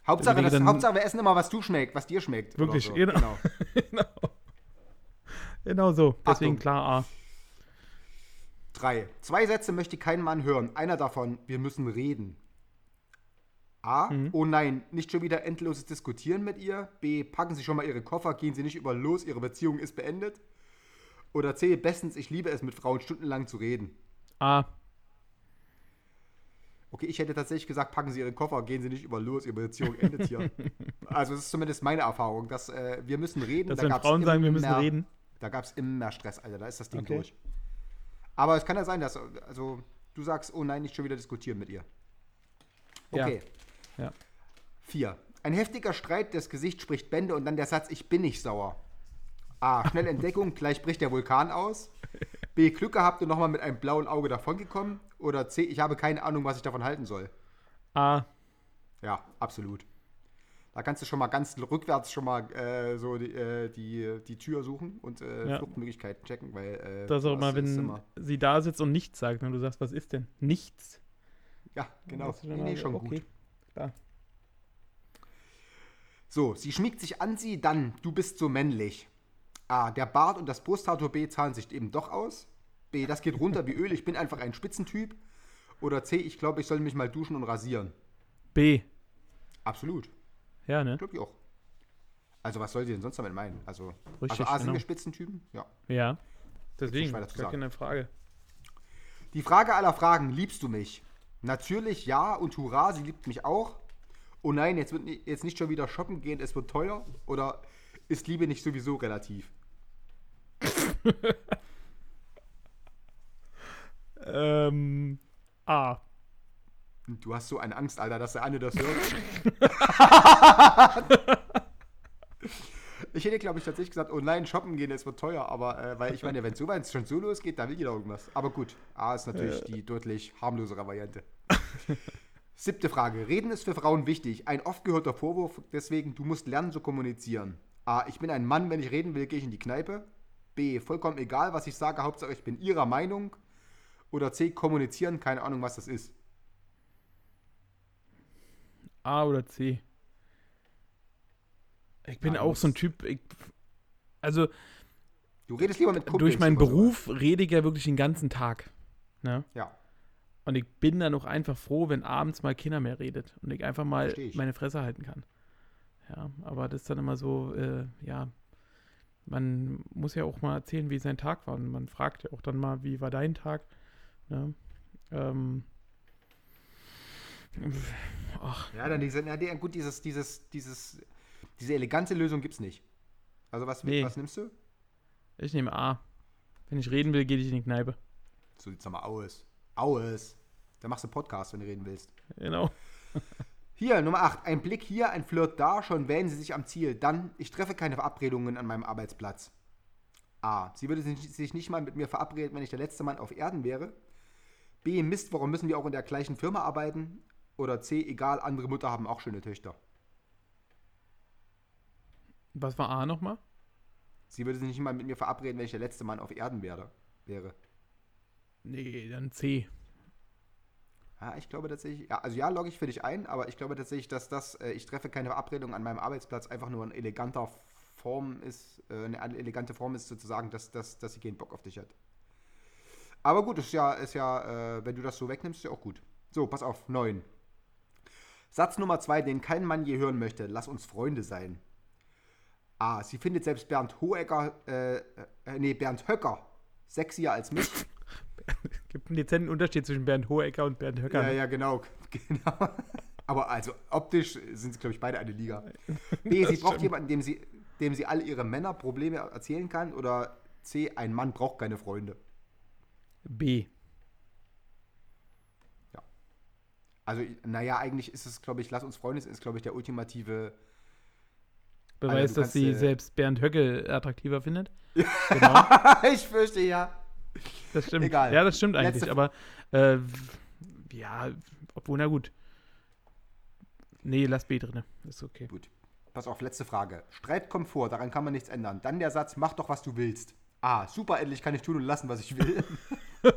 Hauptsache, Überlege das, Hauptsache, wir essen immer, was du schmeckt, was dir schmeckt. Wirklich, so. genau. genau. genau. So. Deswegen Achtung. klar A. Drei. Zwei Sätze möchte kein Mann hören. Einer davon, wir müssen reden. A. Mhm. Oh nein, nicht schon wieder endloses Diskutieren mit ihr. B. Packen Sie schon mal Ihre Koffer, gehen Sie nicht über los, Ihre Beziehung ist beendet. Oder C. Bestens, ich liebe es, mit Frauen stundenlang zu reden. A. Okay, ich hätte tatsächlich gesagt, packen Sie Ihre Koffer, gehen Sie nicht über los, Ihre Beziehung endet hier. also, das ist zumindest meine Erfahrung, dass äh, wir müssen reden. Dass da wenn Frauen sagen, wir müssen immer- reden. Da gab es immer Stress, Alter, da ist das Ding Okay. durch. Aber es kann ja sein, dass also, du sagst, oh nein, nicht schon wieder diskutieren mit ihr. Okay. Ja. Ja. Vier. Ein heftiger Streit, das Gesicht spricht Bände und dann der Satz, ich bin nicht sauer. A. Schnell Entdeckung, gleich bricht der Vulkan aus. B. Glück gehabt und nochmal mit einem blauen Auge davongekommen. Oder C. Ich habe keine Ahnung, was ich davon halten soll. A. Ja, absolut. Da kannst du schon mal ganz rückwärts schon mal äh, so die, äh, die, die Tür suchen und äh, Ja. Fluchtmöglichkeiten checken, weil äh, Das auch immer, wenn immer- sie da sitzt und nichts sagt und du sagst, was ist denn? Nichts. Ja, genau. Nee, nee, so, schon okay. gut. Klar. So, sie schmiegt sich an sie, dann, du bist so männlich. A, der Bart und das Brusttattoo B zahlen sich eben doch aus. B, das geht runter wie Öl, ich bin einfach ein Spitzentyp. Oder C, ich glaube, ich soll mich mal duschen und rasieren. B. Absolut, Ja, ne? glaube ich auch. Also, was soll sie denn sonst damit meinen? Also, Richtig, also A, sind genau. wir Spitzentypen? Ja. Ja. Deswegen, gar sagen. keine Frage. Die Frage aller Fragen, liebst du mich? Natürlich ja und hurra, sie liebt mich auch. Oh nein, jetzt wird jetzt nicht schon wieder shoppen gehen, es wird teuer. Oder ist Liebe nicht sowieso relativ? Ähm, A. Du hast so eine Angst, Alter, dass der Anne das hört. ich hätte, glaube ich, tatsächlich gesagt, oh nein, shoppen gehen, es wird teuer. Aber, äh, weil ich meine, wenn es so weit schon so losgeht, da will jeder irgendwas. Aber gut, A ist natürlich die deutlich harmlosere Variante. Siebte Frage. Reden ist für Frauen wichtig. Ein oft gehörter Vorwurf, deswegen, du musst lernen zu kommunizieren. A. Ich bin ein Mann, wenn ich reden will, gehe ich in die Kneipe. B. Vollkommen egal, was ich sage, Hauptsache ich bin ihrer Meinung. Oder C. Kommunizieren, keine Ahnung, was das ist. A oder C. Ich bin Ja, auch du so ein Typ, ich, also Du redest lieber mit Kumpels. durch meinen oder so. Beruf rede ich ja wirklich den ganzen Tag. Ne? Ja. Und ich bin dann auch einfach froh, wenn abends mal keiner mehr redet und ich einfach mal ich. meine Fresse halten kann. Ja, aber das ist dann immer so, äh, ja, man muss ja auch mal erzählen, wie sein Tag war. Und man fragt ja auch dann mal, wie war dein Tag? Ne? Ähm, ach, Ja, dann diese, na, die, gut, dieses, dieses, dieses, diese elegante Lösung gibt's nicht. Also was, Nee. was nimmst du? ich nehme A. Wenn ich reden will, gehe ich in die Kneipe. So sieht's doch mal aus. Aus. Da machst du einen Podcast, wenn du reden willst. Genau. Hier, Nummer 8. Ein Blick hier, ein Flirt da, schon wählen sie sich am Ziel. Dann, ich treffe keine Verabredungen an meinem Arbeitsplatz. A. Sie würde sich sich nicht mal mit mir verabreden, wenn ich der letzte Mann auf Erden wäre. B. Mist, warum müssen wir auch in der gleichen Firma arbeiten? Oder C. Egal, andere Mutter haben auch schöne Töchter. Was war A nochmal? Sie würde sich nicht mal mit mir verabreden, wenn ich der letzte Mann auf Erden wäre. wäre. Nee, dann C. Ja, ich glaube tatsächlich, ja, also ja, logge ich für dich ein, aber ich glaube tatsächlich, dass das, äh, ich treffe keine Verabredung an meinem Arbeitsplatz, einfach nur ein eleganter Form ist, äh, eine elegante Form ist sozusagen, dass, dass, dass sie keinen Bock auf dich hat. Aber gut, ist ja, ist ja äh, wenn du das so wegnimmst, ist ja auch gut. So, pass auf, neun. Satz Nummer zwei, den kein Mann je hören möchte. Lass uns Freunde sein. A. Sie findet selbst Bernd Hohecker, äh, äh, nee, Bernd Höcker sexier als mich. Gibt einen dezenten Unterschied zwischen Bernd Hohecker und Bernd Höcker. Ja, ne? ja, genau. genau. Aber also optisch sind sie, glaube ich, beide eine Liga. B. Sie braucht jemanden, dem sie, dem sie all ihre Männerprobleme erzählen kann. Oder C. Ein Mann braucht keine Freunde. B. Also, naja, eigentlich ist es, glaube ich, Lass uns Freunde, ist, glaube ich, der ultimative. Beweis, du dass sie äh, selbst Bernd Höcke attraktiver findet. Genau, ich fürchte ja. das stimmt. Egal. Ja, das stimmt eigentlich. Letzte- Aber äh, ja, obwohl, na gut. Nee, lass B drin. Ist okay. Gut. Pass auf, letzte Frage. Streit kommt vor, daran kann man nichts ändern. Dann der Satz, mach doch, was du willst. A. Super, endlich kann ich tun und lassen, was ich will.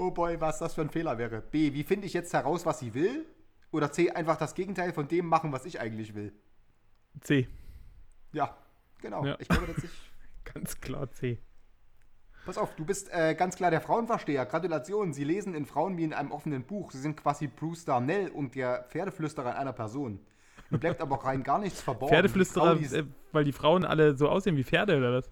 oh boy, was das für ein Fehler wäre. B. Wie finde ich jetzt heraus, was sie will? Oder C. Einfach das Gegenteil von dem machen, was ich eigentlich will. C. Ja, genau. Ja. Ich glaube, das ist. Ganz klar C. Pass auf, du bist äh, ganz klar der Frauenversteher. Gratulation. Sie lesen in Frauen wie in einem offenen Buch. Sie sind quasi Bruce Darnell und der Pferdeflüsterer in einer Person. Mir bleibt aber rein gar nichts verborgen. Pferdeflüsterer, Die Frau, die äh, weil die Frauen alle so aussehen wie Pferde oder was?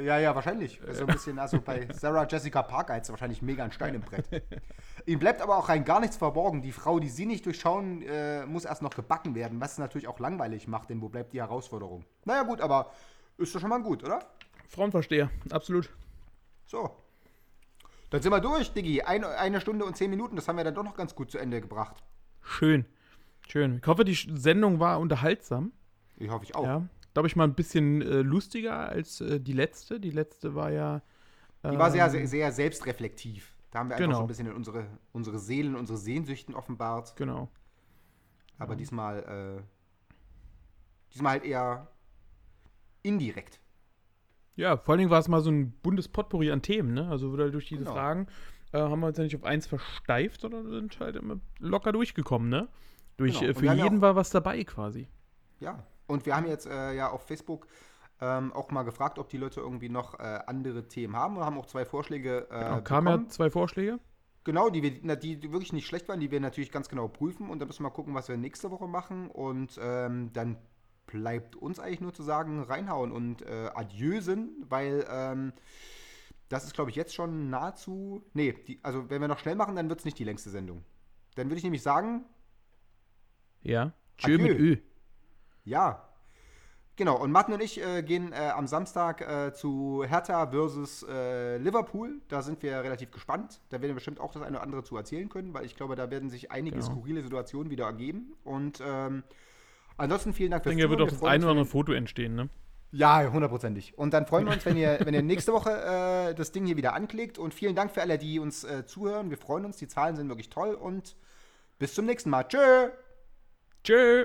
Ja, ja, wahrscheinlich. So ein bisschen, also bei Sarah Jessica Parker hat wahrscheinlich mega ein Stein im Brett. Ihm bleibt aber auch rein gar nichts verborgen. Die Frau, die sie nicht durchschauen, äh, muss erst noch gebacken werden, was es natürlich auch langweilig macht, denn wo bleibt die Herausforderung? Naja, gut, aber ist doch schon mal gut, oder? Frauenversteher, absolut. So. Dann sind wir durch, Diggi. Ein, eine Stunde und zehn Minuten, das haben wir dann doch noch ganz gut zu Ende gebracht. Schön. Schön. Ich hoffe, die Sendung war unterhaltsam. Ich hoffe ich auch. Ja. Glaube ich mal ein bisschen äh, lustiger als äh, die letzte. Die letzte war ja. Die war sehr, ähm, sehr, sehr selbstreflektiv. Da haben wir einfach Genau. so ein bisschen in unsere, unsere Seelen, unsere Sehnsüchten offenbart. Genau. Aber diesmal, äh, diesmal halt eher indirekt. Ja, vor allen Dingen war es mal so ein buntes Potpourri an Themen, ne? Also wieder durch diese Genau. Fragen äh, haben wir uns ja nicht auf eins versteift, sondern sind halt immer locker durchgekommen, ne? Durch, Genau. äh, für ja jeden auch- war was dabei quasi. Ja. Und wir haben jetzt äh, ja auf Facebook ähm, auch mal gefragt, ob die Leute irgendwie noch äh, andere Themen haben. Wir haben auch zwei Vorschläge äh, Genau, kamen ja zwei Vorschläge. Genau, die, wir, na, die wirklich nicht schlecht waren, die wir natürlich ganz genau prüfen. Und dann müssen wir mal gucken, was wir nächste Woche machen. Und ähm, dann bleibt uns eigentlich nur zu sagen, reinhauen und äh, adieusen, weil ähm, das ist, glaube ich, jetzt schon nahezu. Nee, die, also wenn wir noch schnell machen, dann wird es nicht die längste Sendung. Dann würde ich nämlich sagen, Ja. Tschö Adieu. mit Ö. ja. Genau, und Martin und ich äh, gehen äh, am Samstag äh, zu Hertha versus äh, Liverpool. Da sind wir relativ gespannt. Da werden wir bestimmt auch das eine oder andere zu erzählen können, weil ich glaube, da werden sich einige Genau. skurrile Situationen wieder ergeben. Und ähm, ansonsten vielen Dank Ich fürs denke, da wird Zuhören. auch das ein oder andere Foto entstehen, ne? Ja, hundertprozentig. Und dann freuen wir uns, wenn ihr, wenn ihr nächste Woche äh, das Ding hier wieder anklickt. Und vielen Dank für alle, die uns äh, zuhören. Wir freuen uns. Die Zahlen sind wirklich toll. Und bis zum nächsten Mal. Tschö! Tschö.